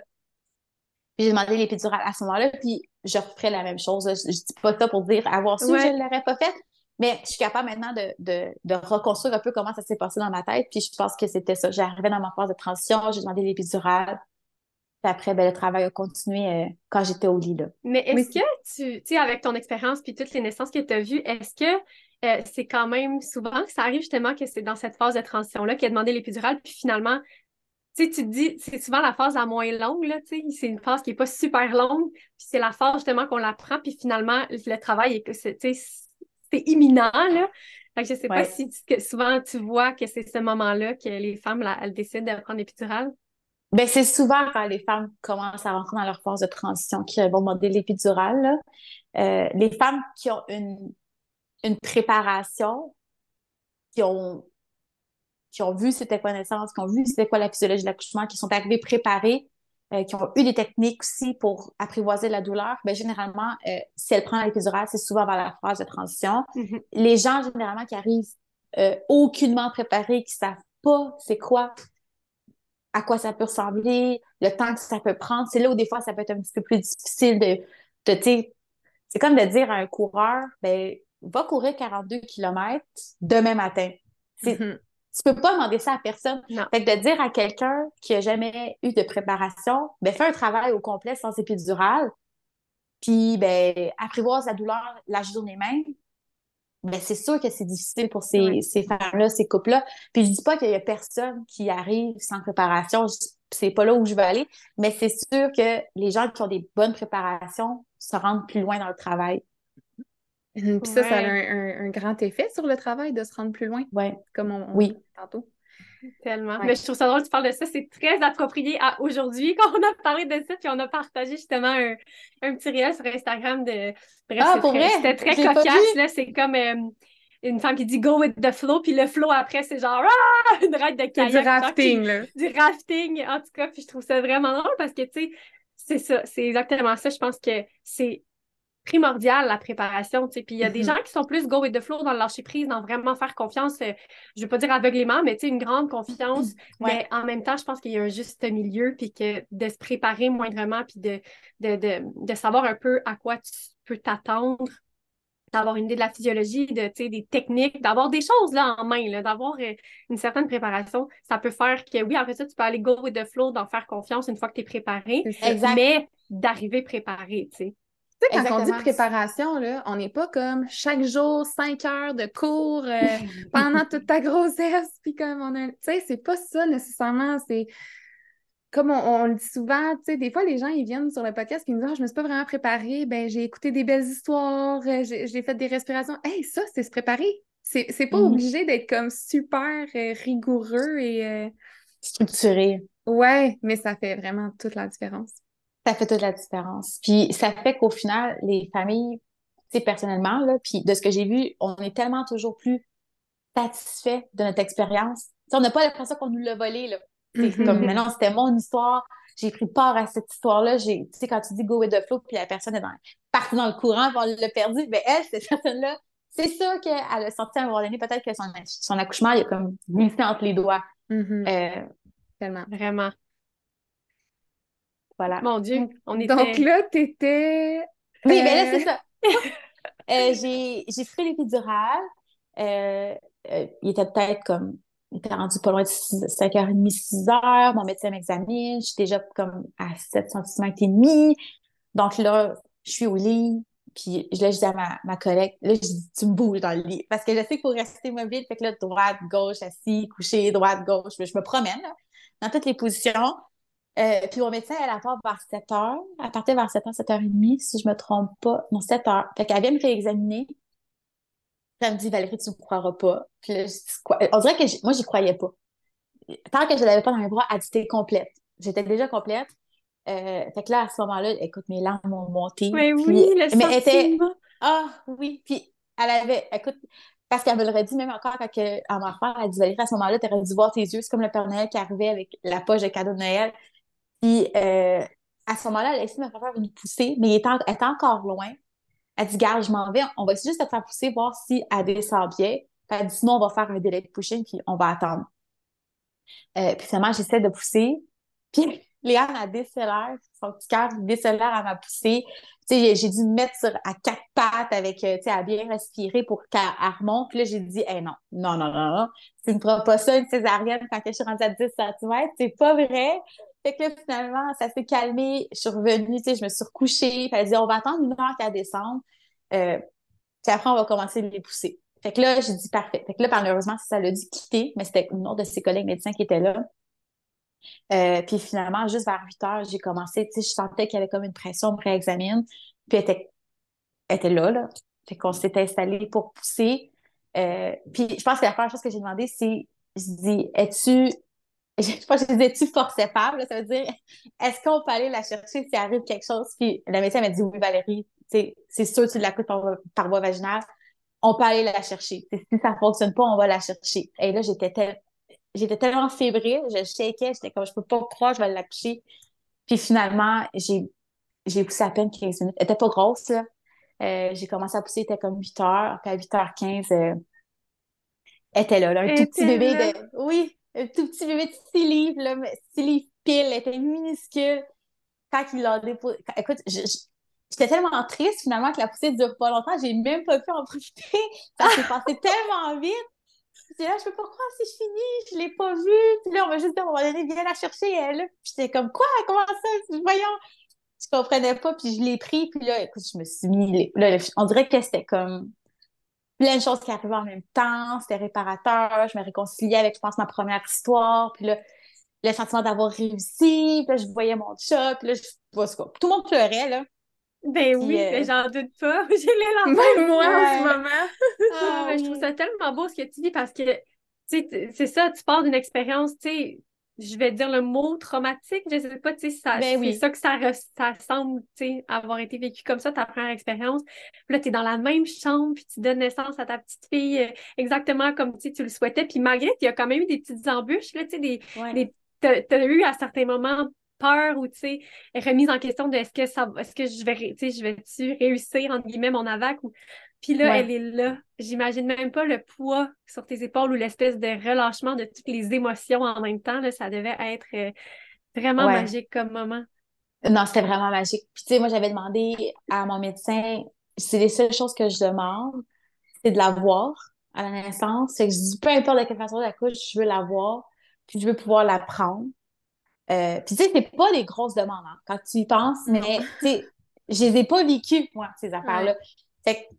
Puis j'ai demandé l'épidurale à ce moment-là, puis je referais la même chose. Je, je dis pas ça pour dire avoir su, Ouais. je ne l'aurais pas fait, mais je suis capable maintenant de, de, de reconstruire un peu comment ça s'est passé dans ma tête. Puis je pense que c'était ça. J'arrivais dans ma phase de transition, j'ai demandé l'épidurale. Puis après, ben, le travail a continué euh, quand j'étais au lit. Là. Mais est-ce Oui, que tu, tu sais, avec ton expérience puis toutes les naissances que tu as vues, est-ce que euh, c'est quand même souvent que ça arrive justement que c'est dans cette phase de transition-là qu'il a demandé l'épidurale, puis finalement, tu sais, tu te dis, c'est souvent la phase la moins longue, là, tu sais, c'est une phase qui n'est pas super longue, puis c'est la phase justement qu'on la prend, puis finalement, le travail est que c'est, tu sais, c'est imminent, là. Fait que je sais pas si que souvent tu vois que c'est ce moment-là que les femmes, là, elles décident de prendre l'épidurale? Ben, c'est souvent quand les femmes commencent à rentrer dans leur phase de transition qu'elles vont demander l'épidurale. Euh, les femmes qui ont une, une préparation, qui ont, qui ont vu c'était quoi naissance, qui ont vu c'était quoi la physiologie de l'accouchement, qui sont arrivées préparées, euh, qui ont eu des techniques aussi pour apprivoiser la douleur, ben, généralement, euh, si elles prennent l'épidurale, c'est souvent vers la phase de transition. Mhm. Les gens, généralement, qui arrivent euh, aucunement préparés, qui savent pas c'est quoi à quoi ça peut ressembler, le temps que ça peut prendre. C'est là où des fois ça peut être un petit peu plus difficile de, c'est comme de dire à un coureur, ben, va courir 42 km demain matin. C'est, Mhm. tu peux pas demander ça à personne. Non. Fait que de dire à quelqu'un qui a jamais eu de préparation, ben, fais un travail au complet sans épidural, puis, ben, apprivoise la douleur la journée même, ben, c'est sûr que c'est difficile pour ces, Ouais. ces femmes-là, ces couples-là. Puis je dis pas qu'il y a personne qui arrive sans préparation, je- c'est pas là où je veux aller, mais c'est sûr que les gens qui ont des bonnes préparations se rendent plus loin dans le travail. Puis ça, ça a un, un- un grand effet sur le travail de se rendre plus loin, Ouais. comme on, on Oui. tantôt. Tellement. Ouais. Mais je trouve ça drôle que tu parles de ça. C'est très approprié à aujourd'hui quand on a parlé de ça, puis on a partagé justement un, un petit réel sur Instagram de. Bref, Ah, pour vrai? C'était très cocasse, là. C'est comme euh, une femme qui dit go with the flow, puis le flow après, c'est genre ah! une ride de kayak. du rafting, là. du rafting, en tout cas. Puis je trouve ça vraiment drôle parce que, tu sais, c'est ça. C'est exactement ça. Je pense que c'est primordial, la préparation. Puis il y a des Mhm. gens qui sont plus go with the flow dans le lâcher prise, dans vraiment faire confiance, euh, je veux pas dire aveuglément, mais une grande confiance. Ouais. Mais en même temps, je pense qu'il y a un juste milieu, puis que de se préparer moindrement, puis de, de, de, de savoir un peu à quoi tu peux t'attendre, d'avoir une idée de la physiologie, de, des techniques, d'avoir des choses là en main, d'avoir euh, une certaine préparation, ça peut faire que oui, après ça, tu peux aller go with the flow, d'en faire confiance une fois que tu es préparé. Exact. mais d'arriver préparé, tu sais. Quand on dit préparation, là, on n'est pas comme chaque jour, cinq heures de cours euh, pendant toute ta grossesse, puis comme on a... Tu sais, c'est pas ça nécessairement, c'est... Comme on, on le dit souvent, tu sais, des fois, les gens, ils viennent sur le podcast et ils me disent « Ah, je me suis pas vraiment préparée, ben j'ai écouté des belles histoires, euh, j'ai fait des respirations. » Hey, ça, c'est se préparer! C'est pas Mhm. obligé d'être comme super euh, rigoureux et... euh, Structuré. Ouais, mais ça fait vraiment toute la différence. Ça fait toute la différence. Puis ça fait qu'au final, les familles, tu sais, personnellement, là, puis de ce que j'ai vu, on est tellement toujours plus satisfait de notre expérience. Tu sais, on n'a pas l'impression qu'on nous l'a volé, là. Mhm. comme, mais non, c'était mon histoire. J'ai pris part à cette histoire-là. Tu sais, quand tu dis go with the flow, puis la personne est dans, partie dans le courant, puis on l'a perdu, ben elle, cette personne-là, c'est sûr qu'elle a senti à un moment donné, peut-être que son, son accouchement, il a comme glissé entre les doigts. Mhm. Euh, Tellement. Vraiment. Voilà. Mon Dieu, on était... Donc là, t'étais... Oui, ben là, Euh, c'est ça. Euh, j'ai, j'ai pris l'épidurale. Euh, euh, il était peut-être comme, il était rendu pas loin de 5h30, 6h. Mon médecin m'examine. Je suis déjà comme à 7 cm et demi. Donc là, je suis au lit. Puis là, je dis à ma, ma collègue, là, je dis, tu me bouges dans le lit. Parce que je sais qu'il faut rester mobile. Fait que là, droite, gauche, assis, couché, droite, gauche. Je, je me promène, là, dans toutes les positions. Euh, puis mon médecin, elle part vers 7 heures. Elle partait vers 7 heures, 7 heures et demie, si je me trompe pas. Non, 7 heures. Fait qu'elle vient me réexaminer. Puis elle me dit, Valérie, tu me croiras pas. Puis là, je dis, quoi? On dirait que moi, j'y croyais pas. Tant que je l'avais pas dans mes bras, elle dit, t'es complète. J'étais déjà complète. Euh, fait que là, à ce moment-là, écoute, mes larmes ont monté. Mais Puis- oui, le mais elle était, ah oui, puis elle avait, écoute, parce qu'elle me l'aurait dit même encore quand elle m'a refaire, elle dit Valérie, à ce moment-là, tu aurais dû voir tes yeux, c'est comme le Père Noël qui arrivait avec la poche de cadeau de Noël. Puis euh, à ce moment-là, elle a essayé de me faire une poussée, mais elle était encore loin. Elle dit, garde, je m'en vais, on va juste te faire pousser, voir si elle descend bien. Puis elle dit, sinon, on va faire un délai de pushing, puis on va attendre. Euh, puis finalement, j'essaie de pousser. Puis Léa m'a décélère, son petit cœur décélère à ma poussée. Tu sais, j'ai- dû me mettre à quatre pattes avec, euh, tu sais, à bien respirer pour qu'elle elle remonte. Puis là, j'ai dit, hey, non, non, non, non, non, tu ne feras pas ça, une césarienne, quand je suis rendue à 10 cm. C'est pas vrai. Fait que là, finalement, ça s'est calmé. Je suis revenue, tu sais, je me suis recouchée. Elle a dit, on va attendre une heure qu'elle descende. Euh, puis après, on va commencer de les pousser. Fait que là, j'ai dit parfait. Fait que là, malheureusement, ça l'a dû quitter, mais c'était une autre de ses collègues médecins qui était là. Euh, puis finalement, juste vers 8 heures, j'ai commencé, tu sais, je sentais qu'il y avait comme une pression, on réexamine. Puis elle était, elle était là, là. Fait qu'on s'était installé pour pousser. Euh, puis je pense que la première chose que j'ai demandé, c'est, je dis, es-tu, je pense que je dis, es-tu forcepable? là? Ça veut dire, est-ce qu'on peut aller la chercher s'il arrive quelque chose? Puis la médecin m'a dit, oui, Valérie, tu c'est sûr, tu l'accoutes par, par voie vaginale. On peut aller la chercher. Tu si ça fonctionne pas, on va la chercher. Et là, j'étais tel- j'étais tellement fébrile, je shakeais, j'étais comme, je peux pas croire, je vais l'accoucher. Puis finalement, j'ai, j'ai poussé à peine 15 minutes. Elle était pas grosse, là. Euh, j'ai commencé à pousser, il était comme 8 heures. Puis à 8h15, euh, elle était là, là, un Elle tout petit bébé de... Oui, un tout petit bébé de 6 livres, là, mais 6 livres pile, elle était minuscule. Quand il l'a déposé... Écoute, j'étais tellement triste, finalement, que la poussée dure pas longtemps. J'ai même pas pu en profiter. Ça s'est passé tellement vite. J'étais là, je peux pas croire si je finis, je l'ai pas vue. Puis là, on m'a juste dit, un moment donné, viens la chercher, elle. là. Puis j'étais comme, quoi? Comment ça? Voyons. Je comprenais pas, puis je l'ai pris, puis là, écoute, je me suis mis, là, on dirait que c'était comme plein de choses qui arrivaient en même temps, c'était réparateur, je me réconciliais avec, je pense, ma première histoire, puis là, le sentiment d'avoir réussi, puis là, je voyais mon chat, puis là, je, en tout cas, tout le monde pleurait, là. Ben oui, euh, mais j'en doute pas. J'ai les larmes. Même moi en ce moment. Ah, je trouve ça tellement beau ce que tu dis parce que, c'est ça, tu pars d'une expérience, tu sais, je vais dire le mot traumatique, je sais pas, tu sais, ça, Ben c'est ça que ça, res- ça semble, tu sais, avoir été vécu comme ça, ta première expérience. Puis là, tu es dans la même chambre, puis tu donnes naissance à ta petite fille euh, exactement comme tu tu le souhaitais. Puis malgré, il y a quand même eu des petites embûches, là, tu sais, des, Ouais. des- t'as, t'as eu à certains moments peur ou, tu sais, remise en question de est-ce que ça est-ce que je vais, tu sais, je vais-tu réussir, entre guillemets, mon AVAC ou... Puis là, elle est là. J'imagine même pas le poids sur tes épaules ou l'espèce de relâchement de toutes les émotions en même temps. Là, ça devait être euh, vraiment magique comme moment. Non, c'était vraiment magique. Puis, tu sais, moi, j'avais demandé à mon médecin, c'est les seules choses que je demande, c'est de la voir à la naissance. C'est que je dis, peu importe de quelle façon la couche, je veux la voir, puis je veux pouvoir la prendre. Euh, puis, tu sais, c'est pas des grosses demandes, hein, quand tu y penses, mais, tu sais, je les ai pas vécues, moi, ces affaires-là. Fait que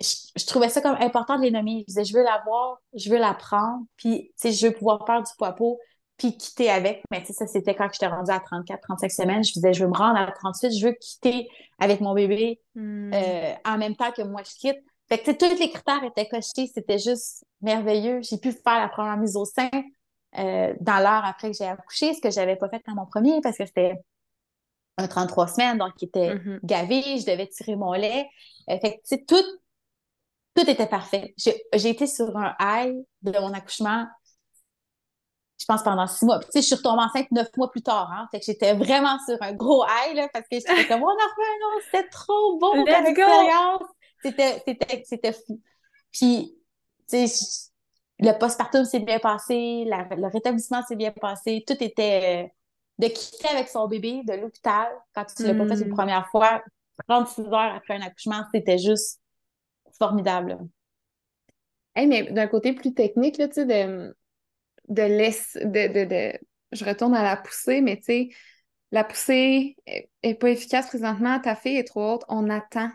je, trouvais ça comme important de les nommer. Je disais, je veux la voir, je veux la prendre, puis, tu sais, je veux pouvoir faire du poids-peau, puis quitter avec. Mais, tu sais, ça, c'était quand j'étais rendue à 34, 35 semaines. Je disais, je veux me rendre à 38, je veux quitter avec mon bébé hmm. euh, en même temps que moi, je quitte. Fait que, tu sais, tous les critères étaient cochés. C'était juste merveilleux. J'ai pu faire la première mise au sein euh, dans l'heure après que j'ai accouché, ce que j'avais pas fait dans mon premier parce que c'était un 33 semaines, donc il était mm-hmm. gavé, je devais tirer mon lait. Euh, fait que, tu sais, tout, tout était parfait. J'ai été sur un high de mon accouchement, je pense pendant six mois. Puis, tu sais, je suis retombée enceinte neuf mois plus tard. Hein. Fait que j'étais vraiment sur un gros high, là, parce que j'étais comme, on refait un autre, c'était trop beau comme expérience. C'était, fou. Puis, tu sais, le postpartum s'est bien passé, le rétablissement s'est bien passé, tout était... Euh, de quitter avec son bébé de l'hôpital, quand tu ne l'as pas fait une mm. première fois, 36 heures après un accouchement, c'était juste formidable. Hey, mais d'un côté plus technique, là, tu sais, de, de, laisse, de, de, de, Je retourne à la poussée, mais tu sais, la poussée est, pas efficace présentement, ta fille est trop haute, on attend.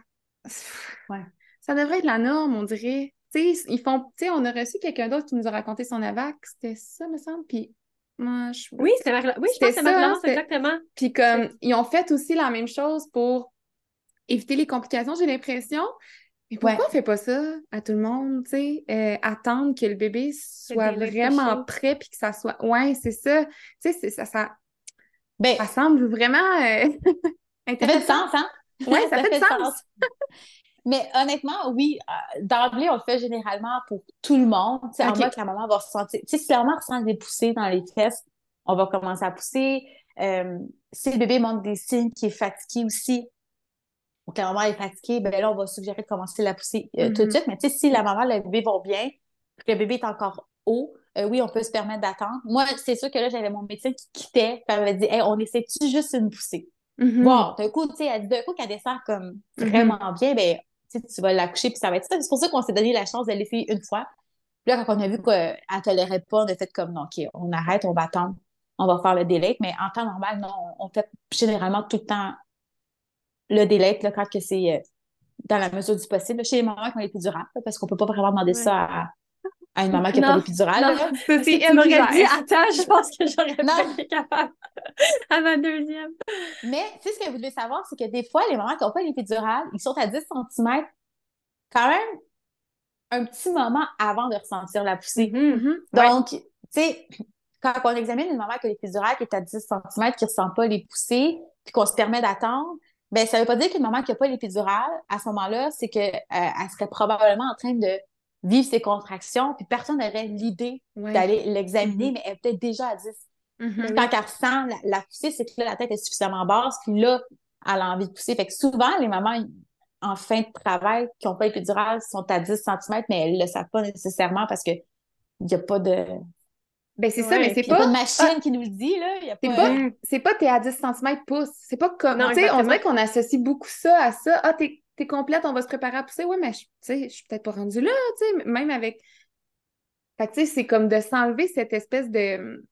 Ouais. Ça devrait être la norme, on dirait. Tu sais, ils font. Tu sais, on a reçu quelqu'un d'autre qui nous a raconté son AVAC, c'était ça, me semble, puis moi, je... Oui, c'était oui, je pense que c'est exactement. Puis comme, ils ont fait aussi la même chose pour éviter les complications, j'ai l'impression. Mais pourquoi on fait pas ça à tout le monde, tu sais? Euh, attendre que le bébé soit vraiment prêt puis que ça soit... Ouais, c'est ça. Tu sais, ça, ça... Ben, ça semble vraiment euh... Ça fait du sens, hein? Oui, ça, fait, du sens. Mais honnêtement, oui, euh, d'emblée, on le fait généralement pour tout le monde. Tu sais, en mode que la maman va ressentir... Tu sais, si la maman ressent des poussées dans les fesses, on va commencer à pousser. Si le bébé montre des signes qui est fatigué aussi, ou que la maman est fatiguée, ben là, on va suggérer de commencer la pousser euh, tout de mm-hmm. suite. Mais tu sais, si la maman, le bébé va bien, que le bébé est encore haut, euh, oui, on peut se permettre d'attendre. Moi, c'est sûr que là, j'avais mon médecin qui quittait, puis elle m'avait dit, hey, on essaie-tu juste une poussée? Mm-hmm. Bon, d'un coup, tu sais, elle dit, d'un coup, qu'elle descend comme mm-hmm. vraiment bien, ben, tu vas l'accoucher, puis ça va être ça. C'est pour ça qu'on s'est donné la chance de l'essayer une fois. Puis là, quand on a vu qu'elle ne tolérait pas, on a fait comme, non, OK, on arrête, on va attendre, on va faire le délai. Mais en temps normal, non, on fait généralement tout le temps le délai, là, quand c'est euh, dans la mesure du possible. Chez les mamans qui ont l'épidurale, parce qu'on peut pas vraiment demander ça à, une maman qui n'a pas l'épidurale. Si elle m'aurait dit, attends, je pense que j'aurais pas été capable à ma deuxième. Mais, tu sais, ce que vous devez savoir, c'est que des fois, les mamans qui n'ont pas l'épidurale, ils sont à 10 cm quand même un petit moment avant de ressentir la poussée. Mm-hmm, mm-hmm. Donc, tu sais, quand on examine une maman qui a l'épidurale qui est à 10 cm, qui ne ressent pas les poussées, puis qu'on se permet d'attendre, ben ça veut pas dire qu'une maman qui n'a pas l'épidurale, à ce moment-là, c'est qu'elle euh, serait probablement en train de vivre ses contractions, puis personne n'aurait l'idée d'aller l'examiner, mm-hmm. mais elle est peut-être déjà à 10. Mm-hmm. Quand elle ressent la, poussée, c'est que là, la tête est suffisamment basse, puis là, elle a envie de pousser. Fait que souvent, les mamans en fin de travail qui n'ont pas l'épidurale sont à 10 cm, mais elles ne le savent pas nécessairement parce qu'il n'y a pas de ben c'est ça, mais c'est pas... pas une machine qui nous le dit, là. C'est pas, c'est pas t'es à 10 cm pouce. C'est pas comme, tu sais, on dirait qu'on associe beaucoup ça à ça. Ah, t'es, es complète, on va se préparer à pousser. Ouais, mais je suis peut-être pas rendue là, tu sais, même avec... Fait que, tu sais, c'est comme de s'enlever cette espèce de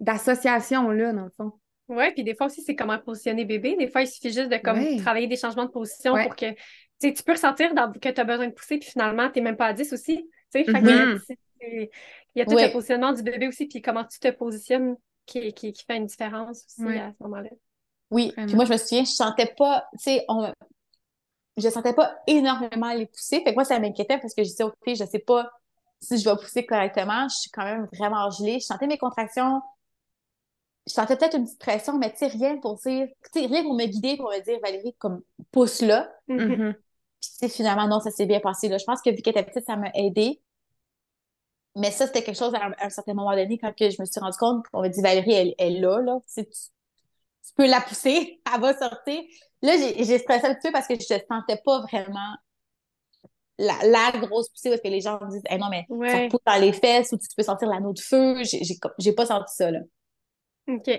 d'association-là, dans le fond. Oui, puis des fois aussi, c'est comment positionner bébé. Des fois, il suffit juste de comme travailler des changements de position pour que tu peux ressentir que tu as besoin de pousser, puis finalement, tu n'es même pas à 10 aussi. Tu sais, mm-hmm. Il y a tout le positionnement du bébé aussi, puis comment tu te positionnes qui, qui, fait une différence aussi à ce moment-là. Oui, puis moi, je me souviens, je sentais pas, tu sais, on... je sentais pas énormément les pousser. Fait que moi, ça m'inquiétait parce que je disais, OK, je sais pas si je vais pousser correctement. Je suis quand même vraiment gelée. Je sentais mes contractions. Je sentais peut-être une petite pression, mais tu sais, rien pour dire, tu sais, rien pour me guider, pour me dire, Valérie, comme, pousse là. Mm-hmm. Puis, finalement, non, ça s'est bien passé. Là. Je pense que vu qu'elle était petite, ça m'a aidé. Mais ça, c'était quelque chose à un, certain moment donné, quand que je me suis rendu compte, on m'a dit Valérie, elle, est là, là. Tu, peux la pousser, elle va sortir. Là, j'ai stressé un petit peu parce que je ne sentais pas vraiment la, la, grosse poussée parce que les gens me disent non, mais ça pousse dans les fesses ou tu peux sentir l'anneau de feu. J'ai pas senti ça, là. OK.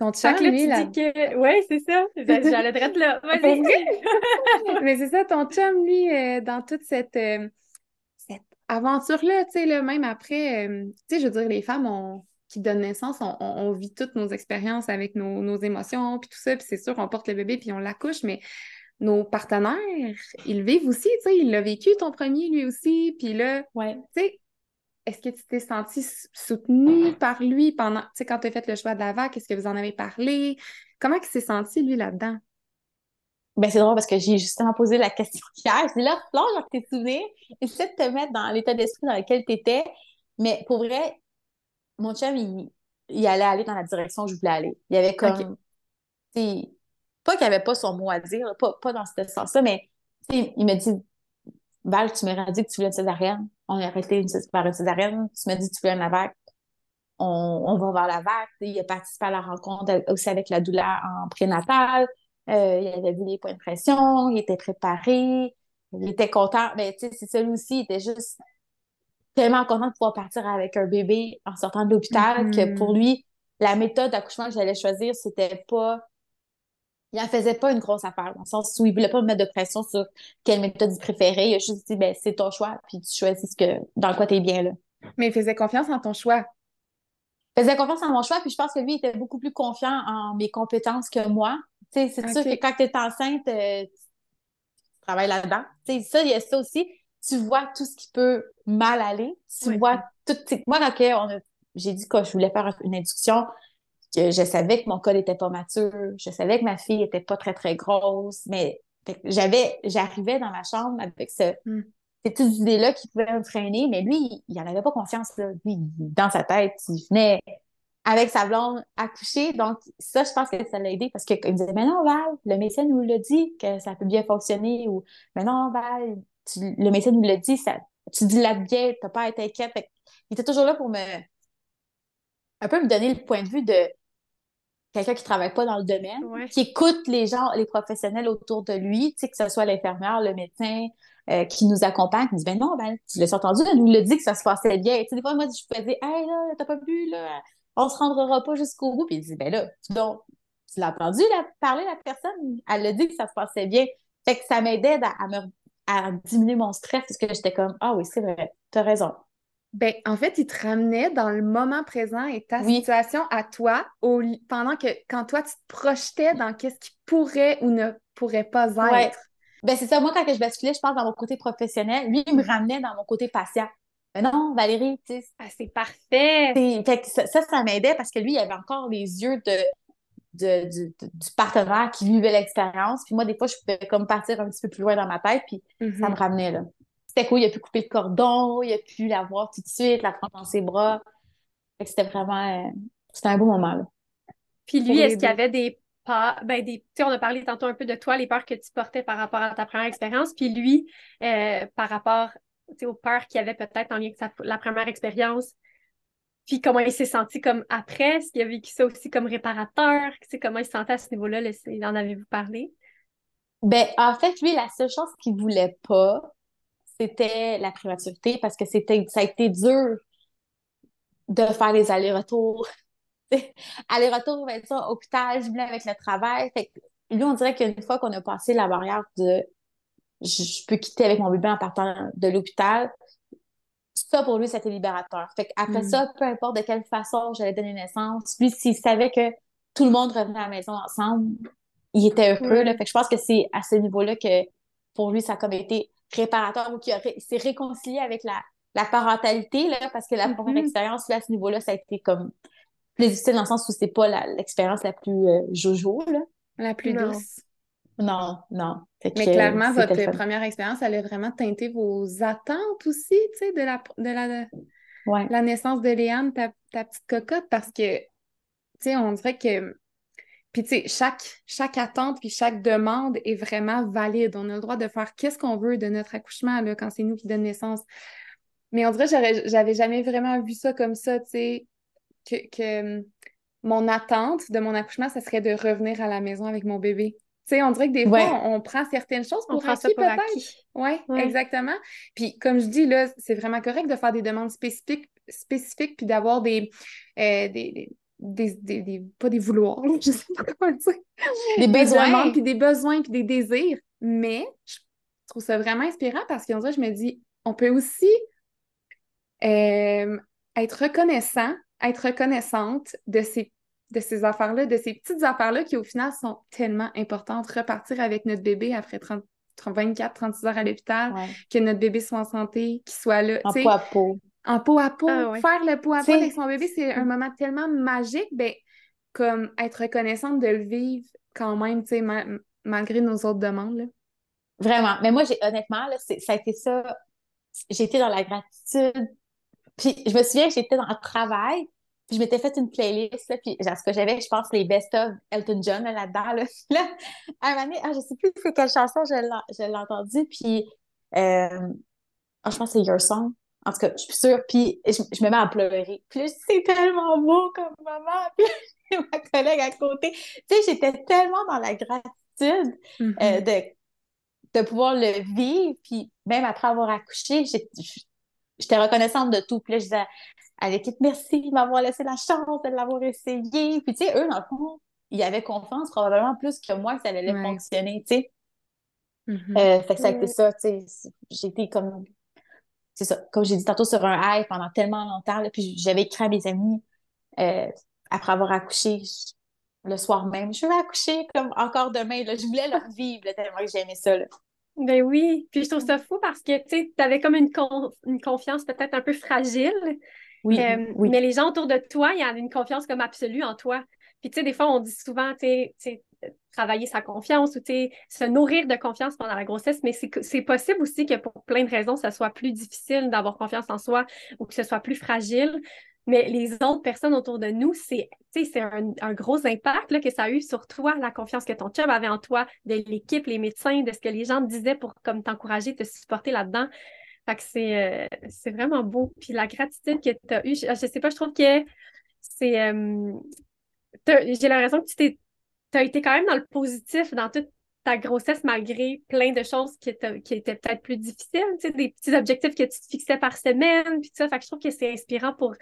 Ton chum, lui, là... Que... Oui, c'est ça. J'allais te là. Vas-y. mais c'est ça, ton chum, lui, euh, dans toute cette, euh, cette aventure-là, tu sais, là, même après, euh, tu sais, je veux dire, les femmes qui donnent naissance, on, vit toutes nos expériences avec nos, nos émotions, puis tout ça, puis c'est sûr, on porte le bébé, puis on l'accouche, mais nos partenaires, ils vivent aussi, tu sais, il l'a vécu ton premier lui aussi, puis là, ouais. tu sais, est-ce que tu t'es senti soutenue par lui pendant, tu sais, quand tu as fait le choix de la vague, est-ce que vous en avez parlé? Comment il s'est senti, lui, là-dedans? Ben, c'est drôle parce que j'ai justement posé la question hier. Je dis là, genre, tes souvenirs, essaie de te mettre dans l'état d'esprit dans lequel tu étais. Mais pour vrai, mon chum, il, il, allait aller dans la direction où je voulais aller. Il y avait comme, pas qu'il avait pas son mot à dire, pas, pas dans ce sens-là, mais il m'a dit Val, tu m'as dit que tu voulais une césarienne. On a arrêté une, par une césarienne. Tu m'as dit que tu voulais une vague. On, on va voir la vague. Il a participé à la rencontre aussi avec la douleur en prénatal. Euh, il avait vu les points de pression. Il était préparé. Il était content. Mais tu sais, c'est celui aussi, il était juste tellement content de pouvoir partir avec un bébé en sortant de l'hôpital que pour lui, la méthode d'accouchement que j'allais choisir, c'était pas il en faisait pas une grosse affaire, dans le sens où il voulait pas me mettre de pression sur quelle méthode il préférait. Il a juste dit, ben, c'est ton choix, puis tu choisis ce que, dans quoi tu es bien, là. Mais il faisait confiance en ton choix. Faisait confiance en mon choix, puis je pense que lui, était beaucoup plus confiant en mes compétences que moi. Tu sais, c'est sûr que quand tu es enceinte, euh, tu travailles là-dedans. Tu sais, ça, il y a ça aussi. Tu vois tout ce qui peut mal aller. Tu vois tout. Moi, quand j'ai dit que je voulais faire une induction, que je savais que mon col était pas mature, je savais que ma fille était pas très, très grosse, mais j'avais, j'arrivais dans ma chambre avec ce, mm. Ces petites idées-là qui pouvaient me freiner, mais lui, il n'en avait pas conscience, là. Lui, dans sa tête, il venait avec sa blonde accoucher. Donc, ça, je pense que ça l'a aidé parce qu'il me disait, mais non, Val, le médecin nous l'a dit que ça peut bien fonctionner ou, mais non, Val, le médecin nous l'a dit, ça, tu dis la bien, t'as pas à être inquiète. il était toujours là pour me, un peu me donner le point de vue de, quelqu'un qui travaille pas dans le domaine, qui écoute les gens, les professionnels autour de lui, que ce soit l'infirmière, le médecin, euh, qui nous accompagne, qui nous dit, ben non, ben, tu l'as entendu, elle nous l'a dit que ça se passait bien. Tu sais, des fois, moi, je peux dire, hey, là, t'as pas vu, là, on se rendra pas jusqu'au bout. Puis il dit, ben là, donc, tu l'as entendu, là, parler, la personne, elle a dit que ça se passait bien. Fait que ça m'aidait à, à, me, à diminuer mon stress parce que j'étais comme, ah oui, c'est vrai, t'as raison. Ben, en fait, il te ramenait dans le moment présent et ta situation à toi au, pendant que quand toi, tu te projetais dans qu'est-ce qui pourrait ou ne pourrait pas être. Ben, c'est ça. Moi, quand je basculais, je pense, dans mon côté professionnel, lui, il me ramenait dans mon côté patient. Mais non, Valérie, tu sais. Ah, c'est parfait. Fait ça, ça, m'aidait parce que lui, il avait encore les yeux de, de, du, partenaire qui vivait l'expérience. Puis moi, des fois, je pouvais comme partir un petit peu plus loin dans ma tête, puis ça me mm-hmm. ramenait là c'était cool, il a pu couper le cordon, il a pu la voir tout de suite, la prendre dans ses bras. C'était vraiment, euh, c'était un beau moment. Là. Puis lui, est-ce qu'il y avait des peurs, ben des, tu sais, on a parlé tantôt un peu de toi, les peurs que tu portais par rapport à ta première expérience, puis lui, euh, par rapport aux peurs qu'il y avait peut-être en lien avec la première expérience, puis comment il s'est senti comme après, est-ce qu'il a vécu ça aussi comme réparateur, comment il se sentait à ce niveau-là, en avez-vous parlé? Ben, en fait, lui, la seule chose qu'il voulait pas, c'était la prématurité parce que c'était ça a été dur de faire les allers-retours. Aller-retour, ben ça, hôpital, je avec le travail. Fait lui, on dirait qu'une fois qu'on a passé la barrière de je, peux quitter avec mon bébé en partant de l'hôpital, ça pour lui, c'était libérateur. Fait après mm. ça, peu importe de quelle façon j'allais donner naissance, lui, s'il savait que tout le monde revenait à la maison ensemble, il était heureux. Là. Fait que je pense que c'est à ce niveau-là que pour lui, ça a comme été réparateur ou qui s'est réconcilié avec la, la parentalité, là, parce que la mm-hmm. première expérience, là, à ce niveau-là, ça a été comme plus difficile dans le sens où c'est pas l'expérience la, plus euh, jojo, là. La plus douce. Non, non. Mais clairement, votre première expérience, elle a vraiment teinté vos attentes aussi, tu sais, de la, de la, la naissance de Léane, ta, ta petite cocotte, parce que, tu sais, on dirait que puis, tu sais, chaque, chaque attente puis chaque demande est vraiment valide. On a le droit de faire qu'est-ce qu'on veut de notre accouchement là, quand c'est nous qui donnons naissance. Mais on dirait que j'avais jamais vraiment vu ça comme ça, tu sais, que, que mon attente de mon accouchement, ça serait de revenir à la maison avec mon bébé. Tu sais, on dirait que des fois, on, prend certaines choses pour acquis, peut-être. Oui, ouais. exactement. Puis, comme je dis, là, c'est vraiment correct de faire des demandes spécifiques, spécifiques puis d'avoir des, euh, des, des, des, pas des vouloirs, je sais pas comment dire. Des besoins. puis des besoins, puis des désirs. Mais je trouve ça vraiment inspirant parce qu'en vrai, je me dis, on peut aussi euh, être reconnaissant, être reconnaissante de ces, de ces affaires-là, de ces petites affaires-là qui, au final, sont tellement importantes. Repartir avec notre bébé après 30, 24, 36 heures à l'hôpital, que notre bébé soit en santé, qu'il soit là. En peau à peau. En peau à peau. Ah faire le peau à peau avec son bébé, c'est un moment tellement magique. Ben, comme être reconnaissante de le vivre quand même, tu sais, malgré nos autres demandes. Vraiment. Mais moi, j'ai honnêtement, là, ça a été ça. Été dans la gratitude puis je me souviens que j'étais dans le travail, puis je m'étais fait une playlist, là, puis ce que j'avais, je pense, les best-of Elton John là-dedans. Là, là, à un moment donné, ah, je sais plus quelle chanson je l'ai entendue, puis euh, ah, je pense que c'est Your Song. En tout cas, je suis sûre. Puis je, me mets à pleurer. Puis c'est tellement beau comme maman. Puis ma collègue à côté. Tu sais, j'étais tellement dans la gratitude euh, mm-hmm. de, de pouvoir le vivre. Puis même après avoir accouché, j'étais reconnaissante de tout. Puis là, je disais à l'équipe, merci de m'avoir laissé la chance de l'avoir essayé. Puis, tu sais, eux, dans le fond, ils avaient confiance probablement plus que moi que ça allait fonctionner, tu sais. Euh, fait que ça a été ça, tu sais. J'étais comme, c'est ça, comme j'ai dit tantôt, sur un hype pendant tellement longtemps. puis j'avais écrit à mes amis euh, après avoir accouché le soir même. Je vais accoucher comme encore demain. Là. Je voulais leur vivre tellement que j'aimais ça. Là. Ben oui, puis je trouve ça fou parce que tu avais comme une, une confiance peut-être un peu fragile. Oui, euh, oui, Mais les gens autour de toi, il y a une confiance comme absolue en toi. Puis tu sais, des fois, on dit souvent, tu sais, travailler sa confiance ou se nourrir de confiance pendant la grossesse, mais c'est possible aussi que pour plein de raisons, ça soit plus difficile d'avoir confiance en soi ou que ce soit plus fragile. Mais les autres personnes autour de nous, c'est un, un gros impact là, que ça a eu sur toi, la confiance que ton chum avait en toi, de l'équipe, les médecins, de ce que les gens disaient pour comme t'encourager, te supporter là-dedans. Fait que c'est euh, vraiment beau. Puis la gratitude que tu as eue, je, ne sais pas, je trouve que c'est. Euh, j'ai l'impression que tu as été quand même dans le positif dans toute ta grossesse malgré plein de choses qui, qui étaient peut-être plus difficiles, tu sais, des petits objectifs que tu te fixais par semaine, puis tout ça. Fait que je trouve que c'est inspirant pour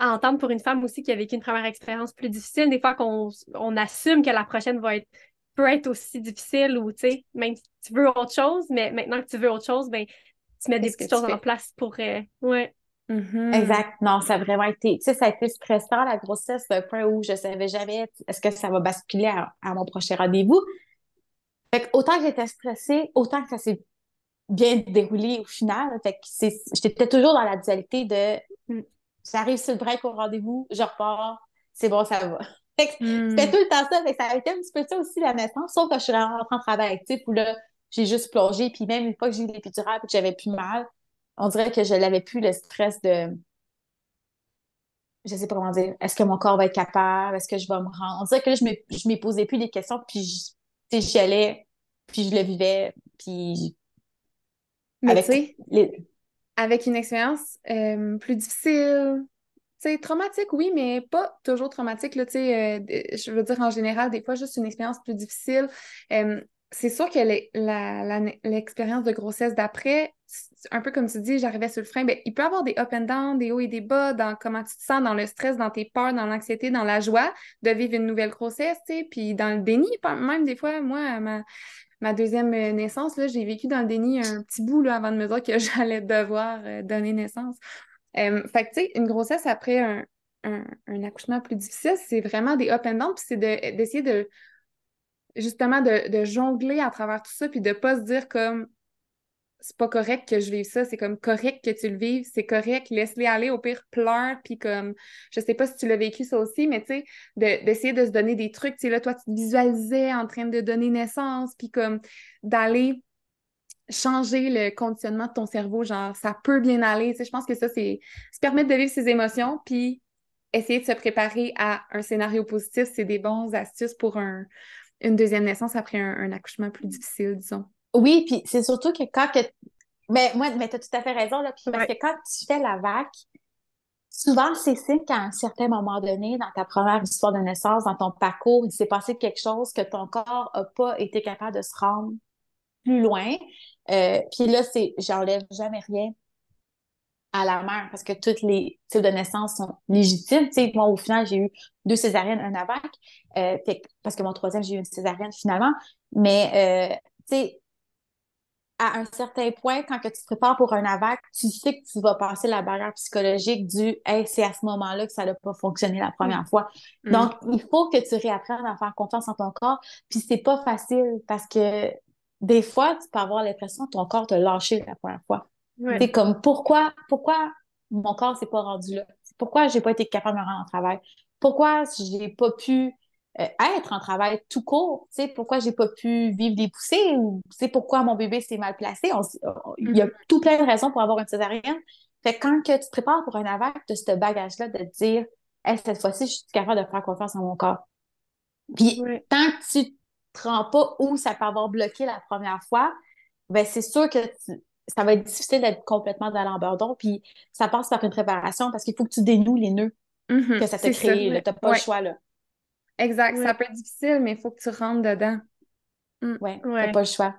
entendre pour une femme aussi qui a vécu une première expérience plus difficile, des fois qu'on on assume que la prochaine va être peut être aussi difficile ou, tu sais, même si tu veux autre chose, mais maintenant que tu veux autre chose, ben tu mets des petites choses en place pour... Euh, ouais. Mm-hmm. Exact. Non, ça a vraiment été, tu sais, ça a été stressant, la grossesse, un point où je savais jamais est-ce que ça va basculer à, à mon prochain rendez-vous. Fait autant que j'étais stressée, autant que ça s'est bien déroulé au final. Fait que j'étais toujours dans la dualité de mm, j'arrive sur le break au rendez-vous, je repars, c'est bon, ça va. Fait que mm. c'était tout le temps ça. Fait que ça a été un petit peu ça aussi la naissance, sauf que je suis rentrée en travail actif où là, j'ai juste plongé. Puis même une fois que j'ai eu l'épidurale et que j'avais plus mal, on dirait que je n'avais plus le stress de je sais pas comment dire, est-ce que mon corps va être capable, est-ce que je vais me rendre? On dirait que là, je m'ai posé plus des questions, puis j'y allais, puis je le vivais, puis... Mais avec, avec une expérience euh, plus difficile, c'est traumatique, oui, mais pas toujours traumatique. Là, euh, je veux dire, en général, des fois, juste une expérience plus difficile. Euh, c'est sûr que l'expérience de grossesse d'après, un peu comme tu dis, j'arrivais sur le frein, ben, il peut y avoir des up and down, des hauts et des bas dans comment tu te sens, dans le stress, dans tes peurs, dans l'anxiété, dans la joie de vivre une nouvelle grossesse, puis dans le déni, même des fois, moi, ma, ma deuxième naissance, là, j'ai vécu dans le déni un petit bout là, avant de me dire que j'allais devoir euh, donner naissance. Euh, fait que, tu sais, une grossesse après un, un, accouchement plus difficile, c'est vraiment des up and down, puis c'est d'essayer de, justement de, de, jongler à travers tout ça, puis de pas se dire comme c'est pas correct que je vive ça, c'est comme correct que tu le vives, c'est correct, laisse-les aller, au pire, pleure, puis comme, je sais pas si tu l'as vécu ça aussi, mais tu sais, d'essayer de, se donner des trucs, tu sais, là, toi, tu te visualisais en train de donner naissance, puis comme d'aller changer le conditionnement de ton cerveau, genre, ça peut bien aller, tu sais, je pense que ça, c'est se permettre de vivre ses émotions, puis essayer de se préparer à un scénario positif, c'est des bons astuces pour un, une deuxième naissance après un accouchement plus difficile, disons. Oui, puis c'est surtout que quand que. Mais moi, mais tu as tout à fait raison, là, parce que quand tu fais la vac, souvent, c'est signe qu'à un certain moment donné, dans ta première histoire de naissance, dans ton parcours, il s'est passé quelque chose que ton corps n'a pas été capable de se rendre plus loin. Euh, puis là, c'est j'enlève jamais rien à la mère parce que toutes les types de naissance sont légitimes. Tu sais, moi, au final, j'ai eu deux césariennes, un AVAC, euh, parce que mon troisième, j'ai eu une césarienne finalement. Mais, euh, tu sais, à un certain point, quand que tu te prépares pour un AVAC, tu sais que tu vas passer la barrière psychologique du Hey, c'est à ce moment-là que ça n'a pas fonctionné la première fois. Mm. Donc, il faut que tu réapprennes à faire confiance en ton corps. Puis c'est pas facile parce que des fois, tu peux avoir l'impression que ton corps t'a lâché la première fois. C'est comme pourquoi, pourquoi mon corps s'est pas rendu là? Pourquoi j'ai pas été capable de me rendre en travail? Pourquoi j'ai pas pu euh, être en travail tout court? sais pourquoi j'ai pas pu vivre des poussées? Ou pourquoi mon bébé s'est mal placé? il y a mm-hmm. tout plein de raisons pour avoir une césarienne. Fait que quand que tu te prépares pour un AVAC, de ce bagage-là de te dire cette fois-ci, je suis capable de faire confiance en mon corps. Puis tant que tu te rends pas où ça peut avoir bloqué la première fois, ben c'est sûr que tu, ça va être difficile d'être complètement dans l'embardon. Puis ça passe par une préparation parce qu'il faut que tu dénoues les nœuds mm-hmm. que ça t'a créé. Tu n'as pas le choix. là. Exact. Ça peut être difficile, mais il faut que tu rentres dedans. Mm. Oui, tu n'as pas le choix.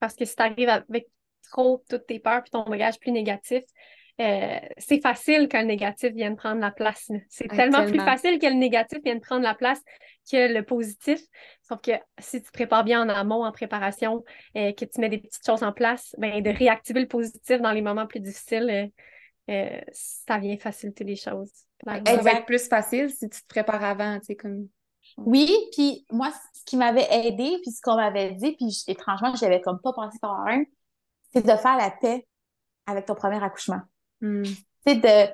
Parce que si tu arrives avec trop toutes tes peurs puis ton bagage plus négatif, euh, c'est facile que le négatif vienne prendre la place. C'est tellement plus facile que le négatif vienne prendre la place que le positif. Sauf que si tu te prépares bien en amont, en préparation, euh, que tu mets des petites choses en place, ben, de réactiver le positif dans les moments plus difficiles, euh, ça vient faciliter les choses. Ça va être plus facile si tu te prépares avant, tu sais, comme... Oui, puis moi, ce qui m'avait aidé, puis ce qu'on m'avait dit, puis étrangement, j'avais comme pas pensé par un, c'est de faire la paix avec ton premier accouchement. Hmm. C'est de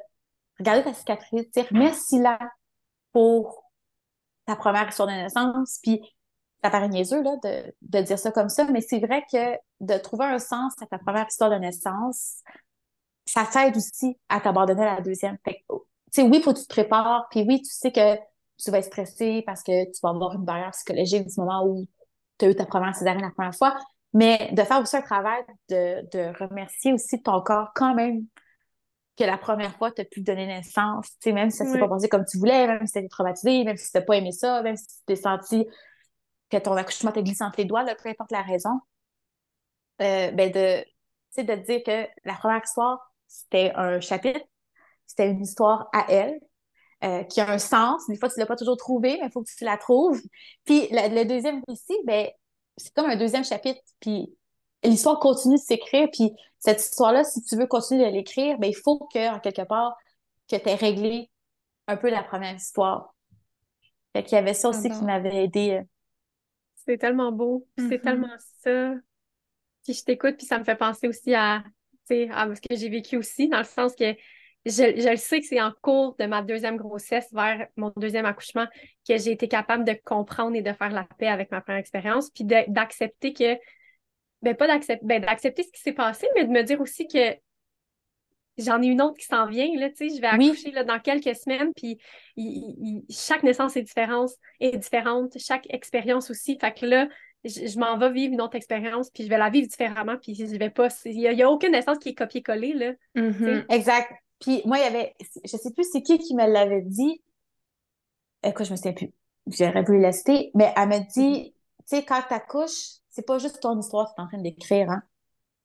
regarder ta cicatrice, dire merci là pour ta première histoire de naissance, puis ça paraît niaiseux là, de, de dire ça comme ça, mais c'est vrai que de trouver un sens à ta première histoire de naissance, ça t'aide aussi à t'abandonner à la deuxième. Fait sais, oui, faut que tu te prépares, puis oui, tu sais que tu vas être stressé parce que tu vas avoir une barrière psychologique du moment où tu as eu ta première césarienne la première fois, mais de faire aussi un travail de, de remercier aussi ton corps quand même que la première fois, tu as pu donner naissance, tu sais, même si ça s'est pas passé comme tu voulais, même si tu été traumatisé, même si tu n'as pas aimé ça, même si tu t'es senti que ton accouchement t'a glissé entre les doigts, peu importe la raison, euh, ben de, de dire que la première histoire, c'était un chapitre, c'était une histoire à elle, euh, qui a un sens. Des fois, tu ne l'as pas toujours trouvé, mais il faut que tu la trouves. Puis le deuxième récit, ben, c'est comme un deuxième chapitre. Puis l'histoire continue de s'écrire, puis cette histoire-là, si tu veux continuer de l'écrire, ben, il faut que, en quelque part, que tu aies réglé un peu la première histoire. Fait qu'il y avait ça aussi qui m'avait aidé. Euh. C'est tellement beau, c'est mm-hmm. tellement ça. Puis je t'écoute, puis ça me fait penser aussi à, à ce que j'ai vécu aussi, dans le sens que je, je le sais que c'est en cours de ma deuxième grossesse vers mon deuxième accouchement que j'ai été capable de comprendre et de faire la paix avec ma première expérience, puis d'accepter que ben pas d'accepter ben, d'accepter ce qui s'est passé, mais de me dire aussi que j'en ai une autre qui s'en vient, là, tu sais, je vais accoucher là, dans quelques semaines, puis chaque naissance est différente, est différente, chaque expérience aussi. Fait que là, je, m'en vais vivre une autre expérience, puis je vais la vivre différemment, puis je vais pas. Il n'y a, aucune naissance qui est copié-collé, là. Mm-hmm. Exact. Puis moi, il y avait, je sais plus c'est qui qui me l'avait dit. Écoute, je me souviens plus. J'aurais voulu la citer, mais elle m'a dit, mm-hmm. tu sais, quand tu accouches, c'est pas juste ton histoire que tu es en train d'écrire, hein.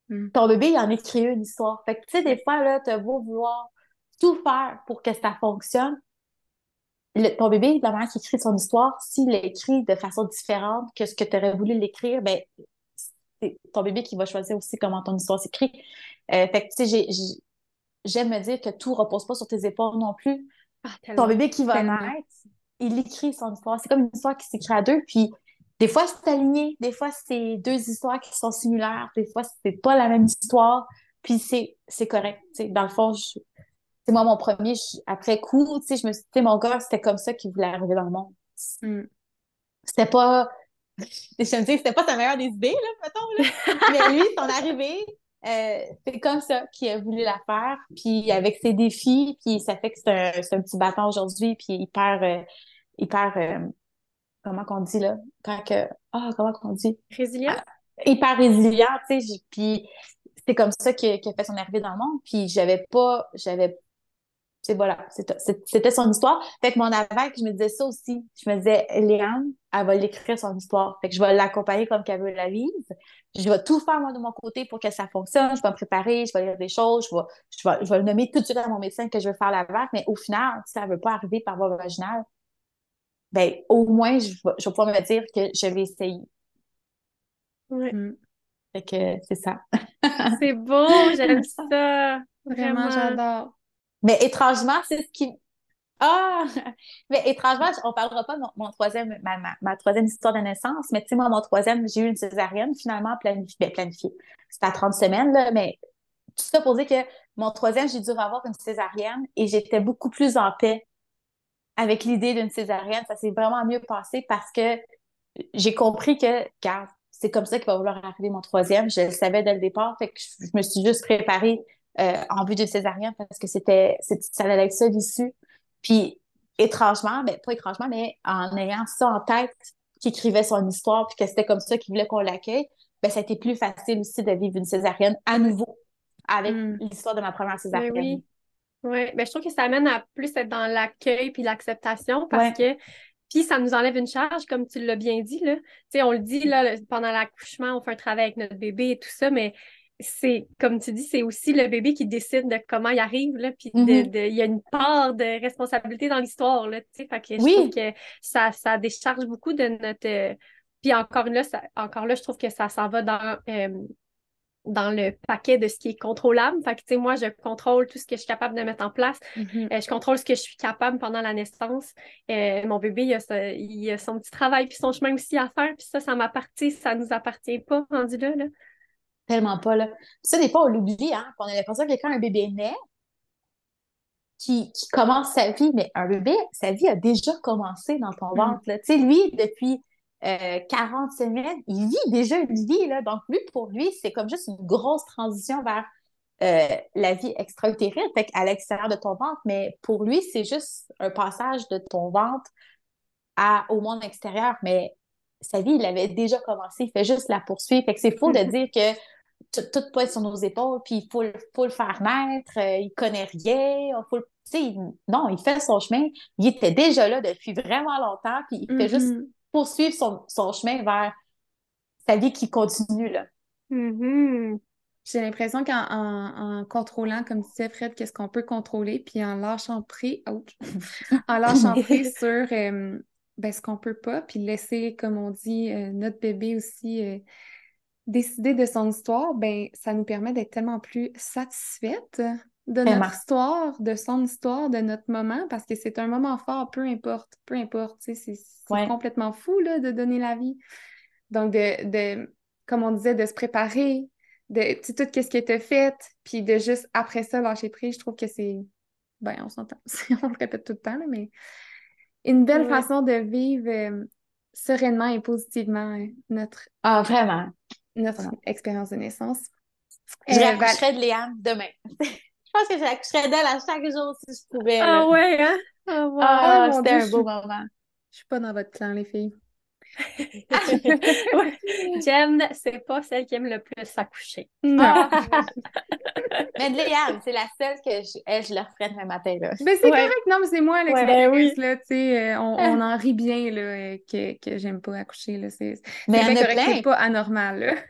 Mm. Ton bébé, il en écrit une histoire. Fait que, tu sais, des fois, là, tu beau vouloir tout faire pour que ça fonctionne. ton bébé, la manière qu'il écrit son histoire, s'il l'écrit de façon différente que ce que tu aurais voulu l'écrire, ben, c'est ton bébé qui va choisir aussi comment ton histoire s'écrit. Euh, fait que, tu sais, j'aime me dire que tout repose pas sur tes épaules non plus. Ah, ton bébé qui va naître, il écrit son histoire. C'est comme une histoire qui s'écrit à deux, puis des fois, c'est aligné, des fois, c'est deux histoires qui sont similaires, des fois, c'est pas la même histoire, puis c'est correct. Dans le fond, c'est moi, mon premier, après coup, tu sais, je me suis dit, mon gars, c'était comme ça qu'il voulait arriver dans le monde. Mm. C'était pas, je me dis, c'était pas sa meilleure des idées, là, mettons, là. mais lui, son arrivée, euh, c'est comme ça qu'il a voulu la faire, puis avec ses défis, puis ça fait que c'est un, un, petit bâton aujourd'hui, puis hyper, euh, hyper euh, comment qu'on dit là, quand que, ah, comment qu'on dit? Résilient? Ah, hyper résilient, tu sais, puis c'est comme ça qu'il a fait son arrivée dans le monde, puis j'avais pas, j'avais c'est voilà, c'était son histoire. Fait que mon AVAC, je me disais ça aussi. Je me disais, Léane, elle va l'écrire son histoire. Fait que je vais l'accompagner comme qu'elle veut la vivre. Je vais tout faire, moi, de mon côté pour que ça fonctionne. Je vais me préparer, je vais lire des choses, je vais, je vais, je vais nommer tout de suite à mon médecin que je veux faire l'AVAC. Mais au final, si ça ne veut pas arriver par voie vaginale, ben, au moins, je vais, je vais pouvoir me dire que je vais essayer. Oui. Mm. Fait que c'est ça. c'est beau, j'aime ça. Vraiment, j'adore. Mais étrangement, c'est ce qui. Ah! Mais étrangement, on parlera pas de mon, troisième, ma, ma, troisième histoire de naissance, mais tu sais, moi, mon troisième, j'ai eu une césarienne finalement planifiée. Ben, planifiée. C'était à 30 semaines, là, mais tout ça pour dire que mon troisième, j'ai dû avoir une césarienne et j'étais beaucoup plus en paix avec l'idée d'une césarienne. Ça s'est vraiment mieux passé parce que j'ai compris que, car c'est comme ça qu'il va vouloir arriver mon troisième. Je le savais dès le départ, fait que je me suis juste préparée euh, en vue d'une césarienne parce que c'était, ça allait être ça l'issue. Puis, étrangement, ben, pas étrangement, mais en ayant ça en tête, qui écrivait son histoire, puis que c'était comme ça qu'il voulait qu'on l'accueille, ben, ça a été plus facile aussi de vivre une césarienne à nouveau avec hmm. l'histoire de ma première césarienne. oui. Oui, ben, je trouve que ça amène à plus être dans l'accueil puis l'acceptation parce que puis ça nous enlève une charge, comme tu l'as bien dit. Là. on le dit là, pendant l'accouchement, on fait un travail avec notre bébé et tout ça, mais c'est, comme tu dis, c'est aussi le bébé qui décide de comment il arrive, là, puis mm-hmm. il y a une part de responsabilité dans l'histoire, là, tu sais, fait que je trouve que ça, ça décharge beaucoup de notre... puis encore là, encore là, je trouve que ça s'en va dans, euh, dans le paquet de ce qui est contrôlable. Fait que, tu sais, moi, je contrôle tout ce que je suis capable de mettre en place. Mm-hmm. Euh, je contrôle ce que je suis capable pendant la naissance. Euh, mon bébé, il a, il a, son petit travail puis son chemin aussi à faire. Puis ça, ça m'appartient, ça nous appartient pas, rendu là, là. Tellement pas, là. Ça, des fois, on l'oublie, hein. On a l'impression que quand un bébé naît, qui, qui, commence sa vie, mais un bébé, sa vie a déjà commencé dans ton mm. ventre. Tu sais, lui, depuis euh, 40 semaines, il vit déjà une vie. Là. Donc, lui, pour lui, c'est comme juste une grosse transition vers euh, la vie extra-utérine, fait à l'extérieur de ton ventre. Mais pour lui, c'est juste un passage de ton ventre à, au monde extérieur. Mais sa vie, il avait déjà commencé. Il fait juste la poursuivre. Fait que c'est faux de dire que tout peut être sur nos épaules, puis il faut, faut le faire naître, euh, il connaît rien, faut non, il fait son chemin. Il était déjà là depuis vraiment longtemps, puis il fait juste mm-hmm. poursuivre son, chemin vers sa vie qui continue, là. Mm-hmm. J'ai l'impression qu'en contrôlant, comme disait Fred, qu'est-ce qu'on peut contrôler, puis en lâchant prise, en lâchant prise sur euh, ben, ce qu'on peut pas, puis laisser, comme on dit, euh, notre bébé aussi décider de son histoire, ben, ça nous permet d'être tellement plus satisfaite de notre histoire, de son histoire, de notre moment, parce que c'est un moment fort, peu importe, peu importe, c'est complètement fou là, de donner la vie. Donc, de, de, comme on disait, de se préparer, de tout ce qui était fait, puis de juste après ça lâcher prise, je trouve que c'est, ben, on s'entend, on le répète tout le temps, mais une belle façon de vivre euh, sereinement et positivement euh, notre... Ah, vraiment notre expérience de naissance. Je euh, de Léane demain. je pense que j'accoucherais d'elle à chaque jour si je pouvais. Ah ouais, hein? Ah, ouais. ah, ah c'était un beau moment. Je suis pas dans votre clan, les filles. Jen, c'est pas celle qui aime le plus s'accoucher. Non. Ah. mais Léane, c'est la seule que je, leur ferais demain matin. Là. Mais c'est correct, non, mais c'est moi l'expérience. tu sais, euh, on, on, en rit bien là, euh, que, que j'aime pas accoucher. Là, c'est, mais a plein. C'est pas anormal. Là.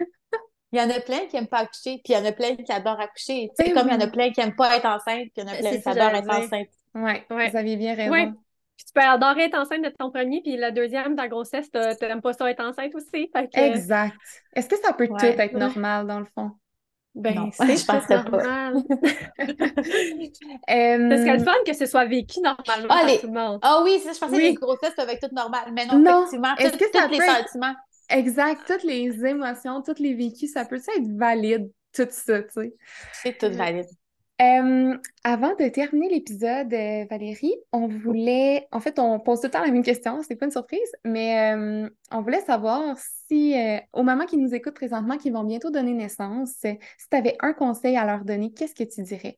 Il y en a plein qui n'aiment pas accoucher, puis il y en a plein qui adorent accoucher. Sais, ben comme il y en a plein qui n'aiment pas être enceinte, puis il y en a plein qui adorent être enceinte. Oui, ouais. vous aviez bien raison. Puis tu peux adorer être enceinte de ton premier, puis la deuxième, ta grossesse, tu n'aimes pas ça être enceinte aussi. Exact. Est-ce que ça peut tout être normal, dans le fond? Ben, c'est je normal. euh... Parce que le fun que ce soit vécu normalement ah, par tout le monde. Ah oui, je pensais que les grossesses peuvent être toutes normales. Mais non, non. effectivement, Est-ce que ça tous les sentiments. Exact, toutes les émotions, tous les vécus, ça peut être valide, tout ça, tu sais? C'est tout valide. Euh, avant de terminer l'épisode, euh, Valérie, on voulait, en fait, on pose tout le temps la même question, c'est pas une surprise, mais euh, on voulait savoir si, au moment qu'ils nous écoutent présentement, qu'ils vont bientôt donner naissance, si tu avais un conseil à leur donner, qu'est-ce que tu dirais?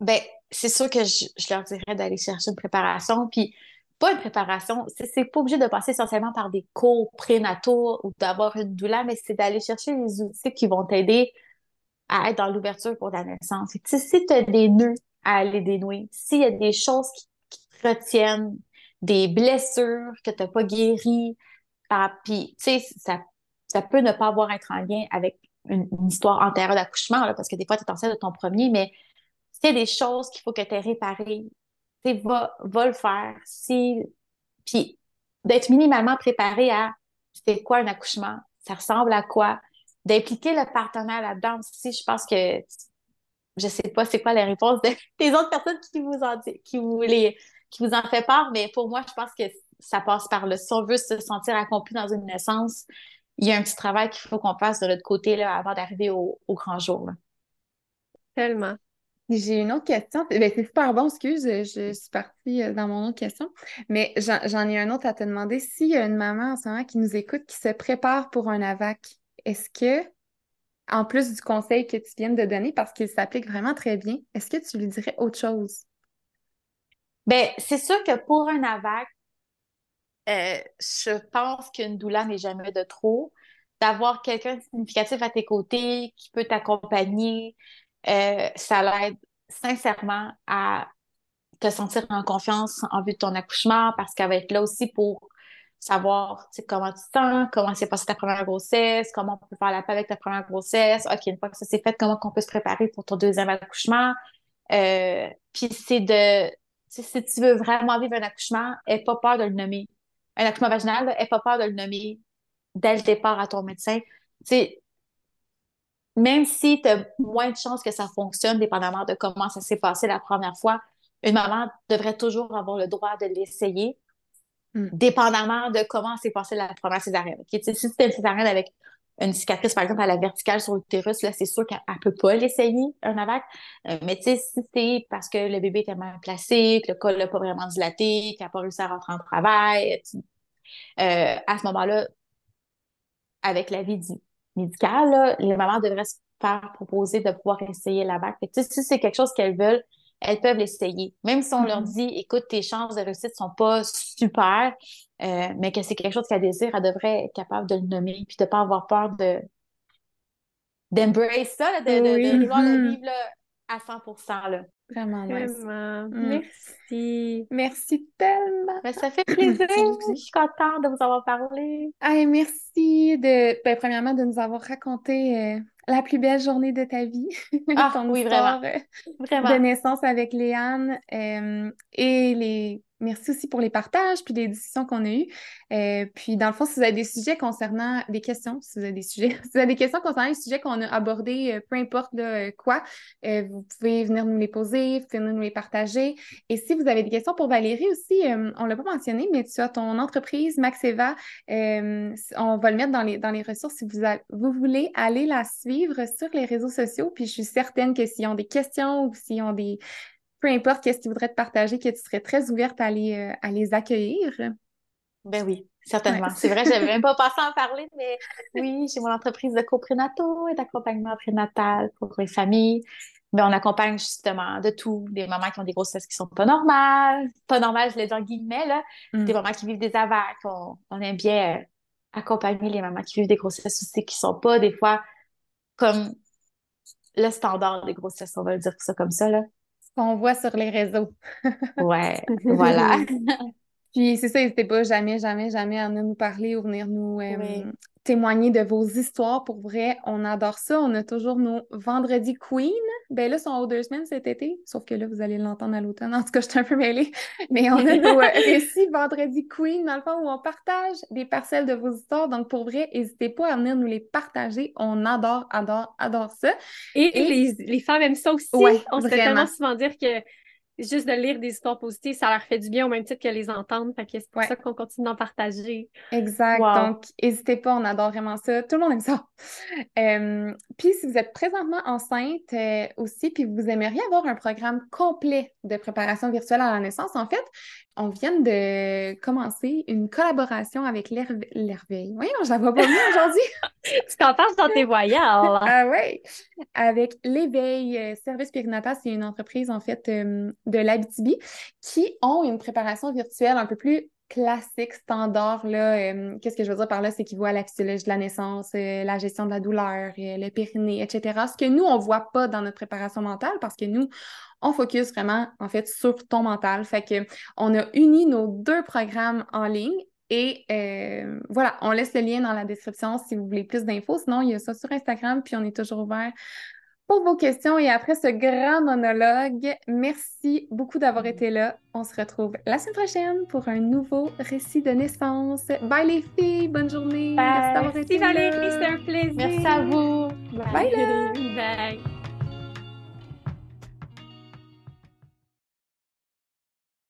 Ben, c'est sûr que je, leur dirais d'aller chercher une préparation, puis pas une préparation, c'est pas obligé de passer essentiellement par des cours prénataux ou d'avoir une douleur, mais c'est d'aller chercher les outils qui vont t'aider à être dans l'ouverture pour ta naissance. si tu as des nœuds à les dénouer. S'il y a des choses qui, te retiennent, des blessures que tu n'as pas guéries, ah, puis, tu sais, ça, ça peut ne pas avoir être en lien avec une, histoire antérieure d'accouchement, parce que des fois, tu es enceinte de ton premier, mais s'il y a des choses qu'il faut que tu aies réparées, va le faire. Si, puis, d'être minimalement préparé à c'est quoi un accouchement, ça ressemble à quoi, d'impliquer le partenaire là-dedans aussi, je pense que je sais pas c'est quoi les réponses des autres personnes qui vous en qui vous les, qui vous en fait part, mais pour moi, je pense que ça passe par là. Si on veut se sentir accompli dans une naissance, il y a un petit travail qu'il faut qu'on fasse de l'autre côté là, avant d'arriver au, grand jour. Tellement. J'ai une autre question. Ben, c'est super bon, excuse, je suis partie euh, dans mon autre question. Mais j'en ai un autre à te demander. S'il y a une maman en ce moment qui nous écoute, qui se prépare pour un AVAC, est-ce que, en plus du conseil que tu viens de donner, parce qu'il s'applique vraiment très bien, est-ce que tu lui dirais autre chose? Bien, c'est sûr que pour un AVAC, euh, je pense qu'une doula n'est jamais de trop. D'avoir quelqu'un de significatif à tes côtés qui peut t'accompagner, euh, ça l'aide sincèrement à te sentir en confiance en vue de ton accouchement parce qu'elle va être là aussi pour savoir comment tu te sens, comment s'est passée ta première grossesse, comment on peut faire la paix avec ta première grossesse. OK, une fois que ça s'est fait, comment on peut se préparer pour ton deuxième accouchement? Euh, puis c'est de, si tu veux vraiment vivre un accouchement, n'aie pas peur de le nommer. Un accouchement vaginal, n'aie pas peur de le nommer dès le départ à ton médecin. sais, même si tu as moins de chances que ça fonctionne, dépendamment de comment ça s'est passé la première fois, une maman devrait toujours avoir le droit de l'essayer, hmm. dépendamment de comment s'est passé la première césarienne. Si c'est une césarienne avec une cicatrice, par exemple, à la verticale sur l'utérus, là, c'est sûr qu'elle ne peut pas l'essayer, un AVAC. Euh, mais si c'est parce que le bébé était mal placé, que le col n'a pas vraiment dilaté, qu'il n'a pas réussi à rentrer en travail, euh, à ce moment-là, avec l'avis médical, les mamans devraient se faire proposer de pouvoir essayer l'AVAC. Si c'est quelque chose qu'elles veulent, elles peuvent l'essayer. Même si on leur mm-hmm. dit, écoute, tes chances de réussite sont pas super, euh, mais que c'est quelque chose qu'elle désire, elle devrait être capable de le nommer puis de pas avoir peur de d'embrace ça, de, de, vouloir le mm-hmm. vivre à 100 là. Vraiment Vraiment. Mm. Merci. Merci tellement. Ben, ça fait plaisir. je suis contente de vous avoir parlé. merci de, ben, premièrement, de nous avoir raconté euh, la plus belle journée de ta vie. Ah, oui, vraiment. Euh, vraiment. De naissance avec Léane euh, et les Merci aussi pour les partages puis les discussions qu'on a eues. Euh, puis, dans le fond, si vous avez des sujets concernant des questions, si vous avez des sujets, si vous avez des questions concernant les sujets qu'on a abordés, euh, peu importe quoi, vous pouvez venir nous les poser, vous pouvez nous les partager. Et si vous avez des questions pour Valérie aussi, on ne l'a pas mentionné, mais tu as ton entreprise Maxeva. on va le mettre dans les, dans les ressources si vous, vous voulez aller la suivre sur les réseaux sociaux. Puis, je suis certaine que s'ils ont des questions ou s'ils ont des peu importe qu'est-ce qu'ils voudraient te partager, que tu serais très ouverte à les, euh, à les accueillir. Ben oui, certainement. C'est vrai, je n'avais même pas pensé à en parler, mais oui, j'ai mon entreprise de coprénato et d'accompagnement prénatal pour les familles. Mais on accompagne justement de tout, des mamans qui ont des grossesses qui sont pas normales, pas normales, je les dis en guillemets, là, mm. des mamans qui vivent des avacs. On, on aime bien euh, accompagner les mamans qui vivent des grossesses aussi qui sont pas des fois comme le standard des grossesses, on va le dire ça comme ça, là qu'on voit sur les réseaux. ouais, voilà. Puis c'est ça, n'hésitez pas jamais, jamais, jamais à venir nous parler ou venir nous euh, témoigner de vos histoires. Pour vrai, on adore ça. On a toujours nos vendredis Queen. Ben là, sont aux deux semaines cet été, sauf que là, vous allez l'entendre à l'automne. En tout cas, je suis un peu mêlée. Mais on a nos euh, récits vendredi Queen, dans le fond, où on partage des parcelles de vos histoires. Donc, pour vrai, n'hésitez pas à venir nous les partager. On adore, adore, adore ça. Et, Les, les, femmes aiment ça aussi. on se fait tellement souvent dire que juste de lire des histoires positives, ça leur fait du bien au même titre que les entendre. Fait que c'est pour ça qu'on continue d'en partager. Exact. Donc, n'hésitez pas, on adore vraiment ça. Tout le monde aime ça. Euh, puis, si vous êtes présentement enceinte euh, aussi, puis vous aimeriez avoir un programme complet de préparation virtuelle à la naissance, en fait, on vient de commencer une collaboration avec l'Herveille. Oui, je la vois pas bien aujourd'hui. tu t'en passes dans tes voyages. ah oui. Avec l'Éveil euh, Service Périnatal, c'est une entreprise, en fait, de l'Abitibi qui ont une préparation virtuelle un peu plus classique, standard, là, euh, qu'est-ce que je veux dire par là, c'est qu'ils voient la physiologie de la naissance, euh, la gestion de la douleur, euh, le périnée, etc. Ce que nous, on voit pas dans notre préparation mentale parce que nous, on focus vraiment, en fait, sur ton mental. Fait que on a uni nos deux programmes en ligne et voilà, on laisse le lien dans la description si vous voulez plus d'infos. Sinon, il y a ça sur Instagram, puis on est toujours ouvert pour vos questions. Et après ce grand monologue, merci beaucoup d'avoir été là. On se retrouve la semaine prochaine pour un nouveau récit de naissance. Bye les filles, bonne journée. Merci d'avoir été là. Valérie, c'était un plaisir. Merci à vous. Bye, Bye.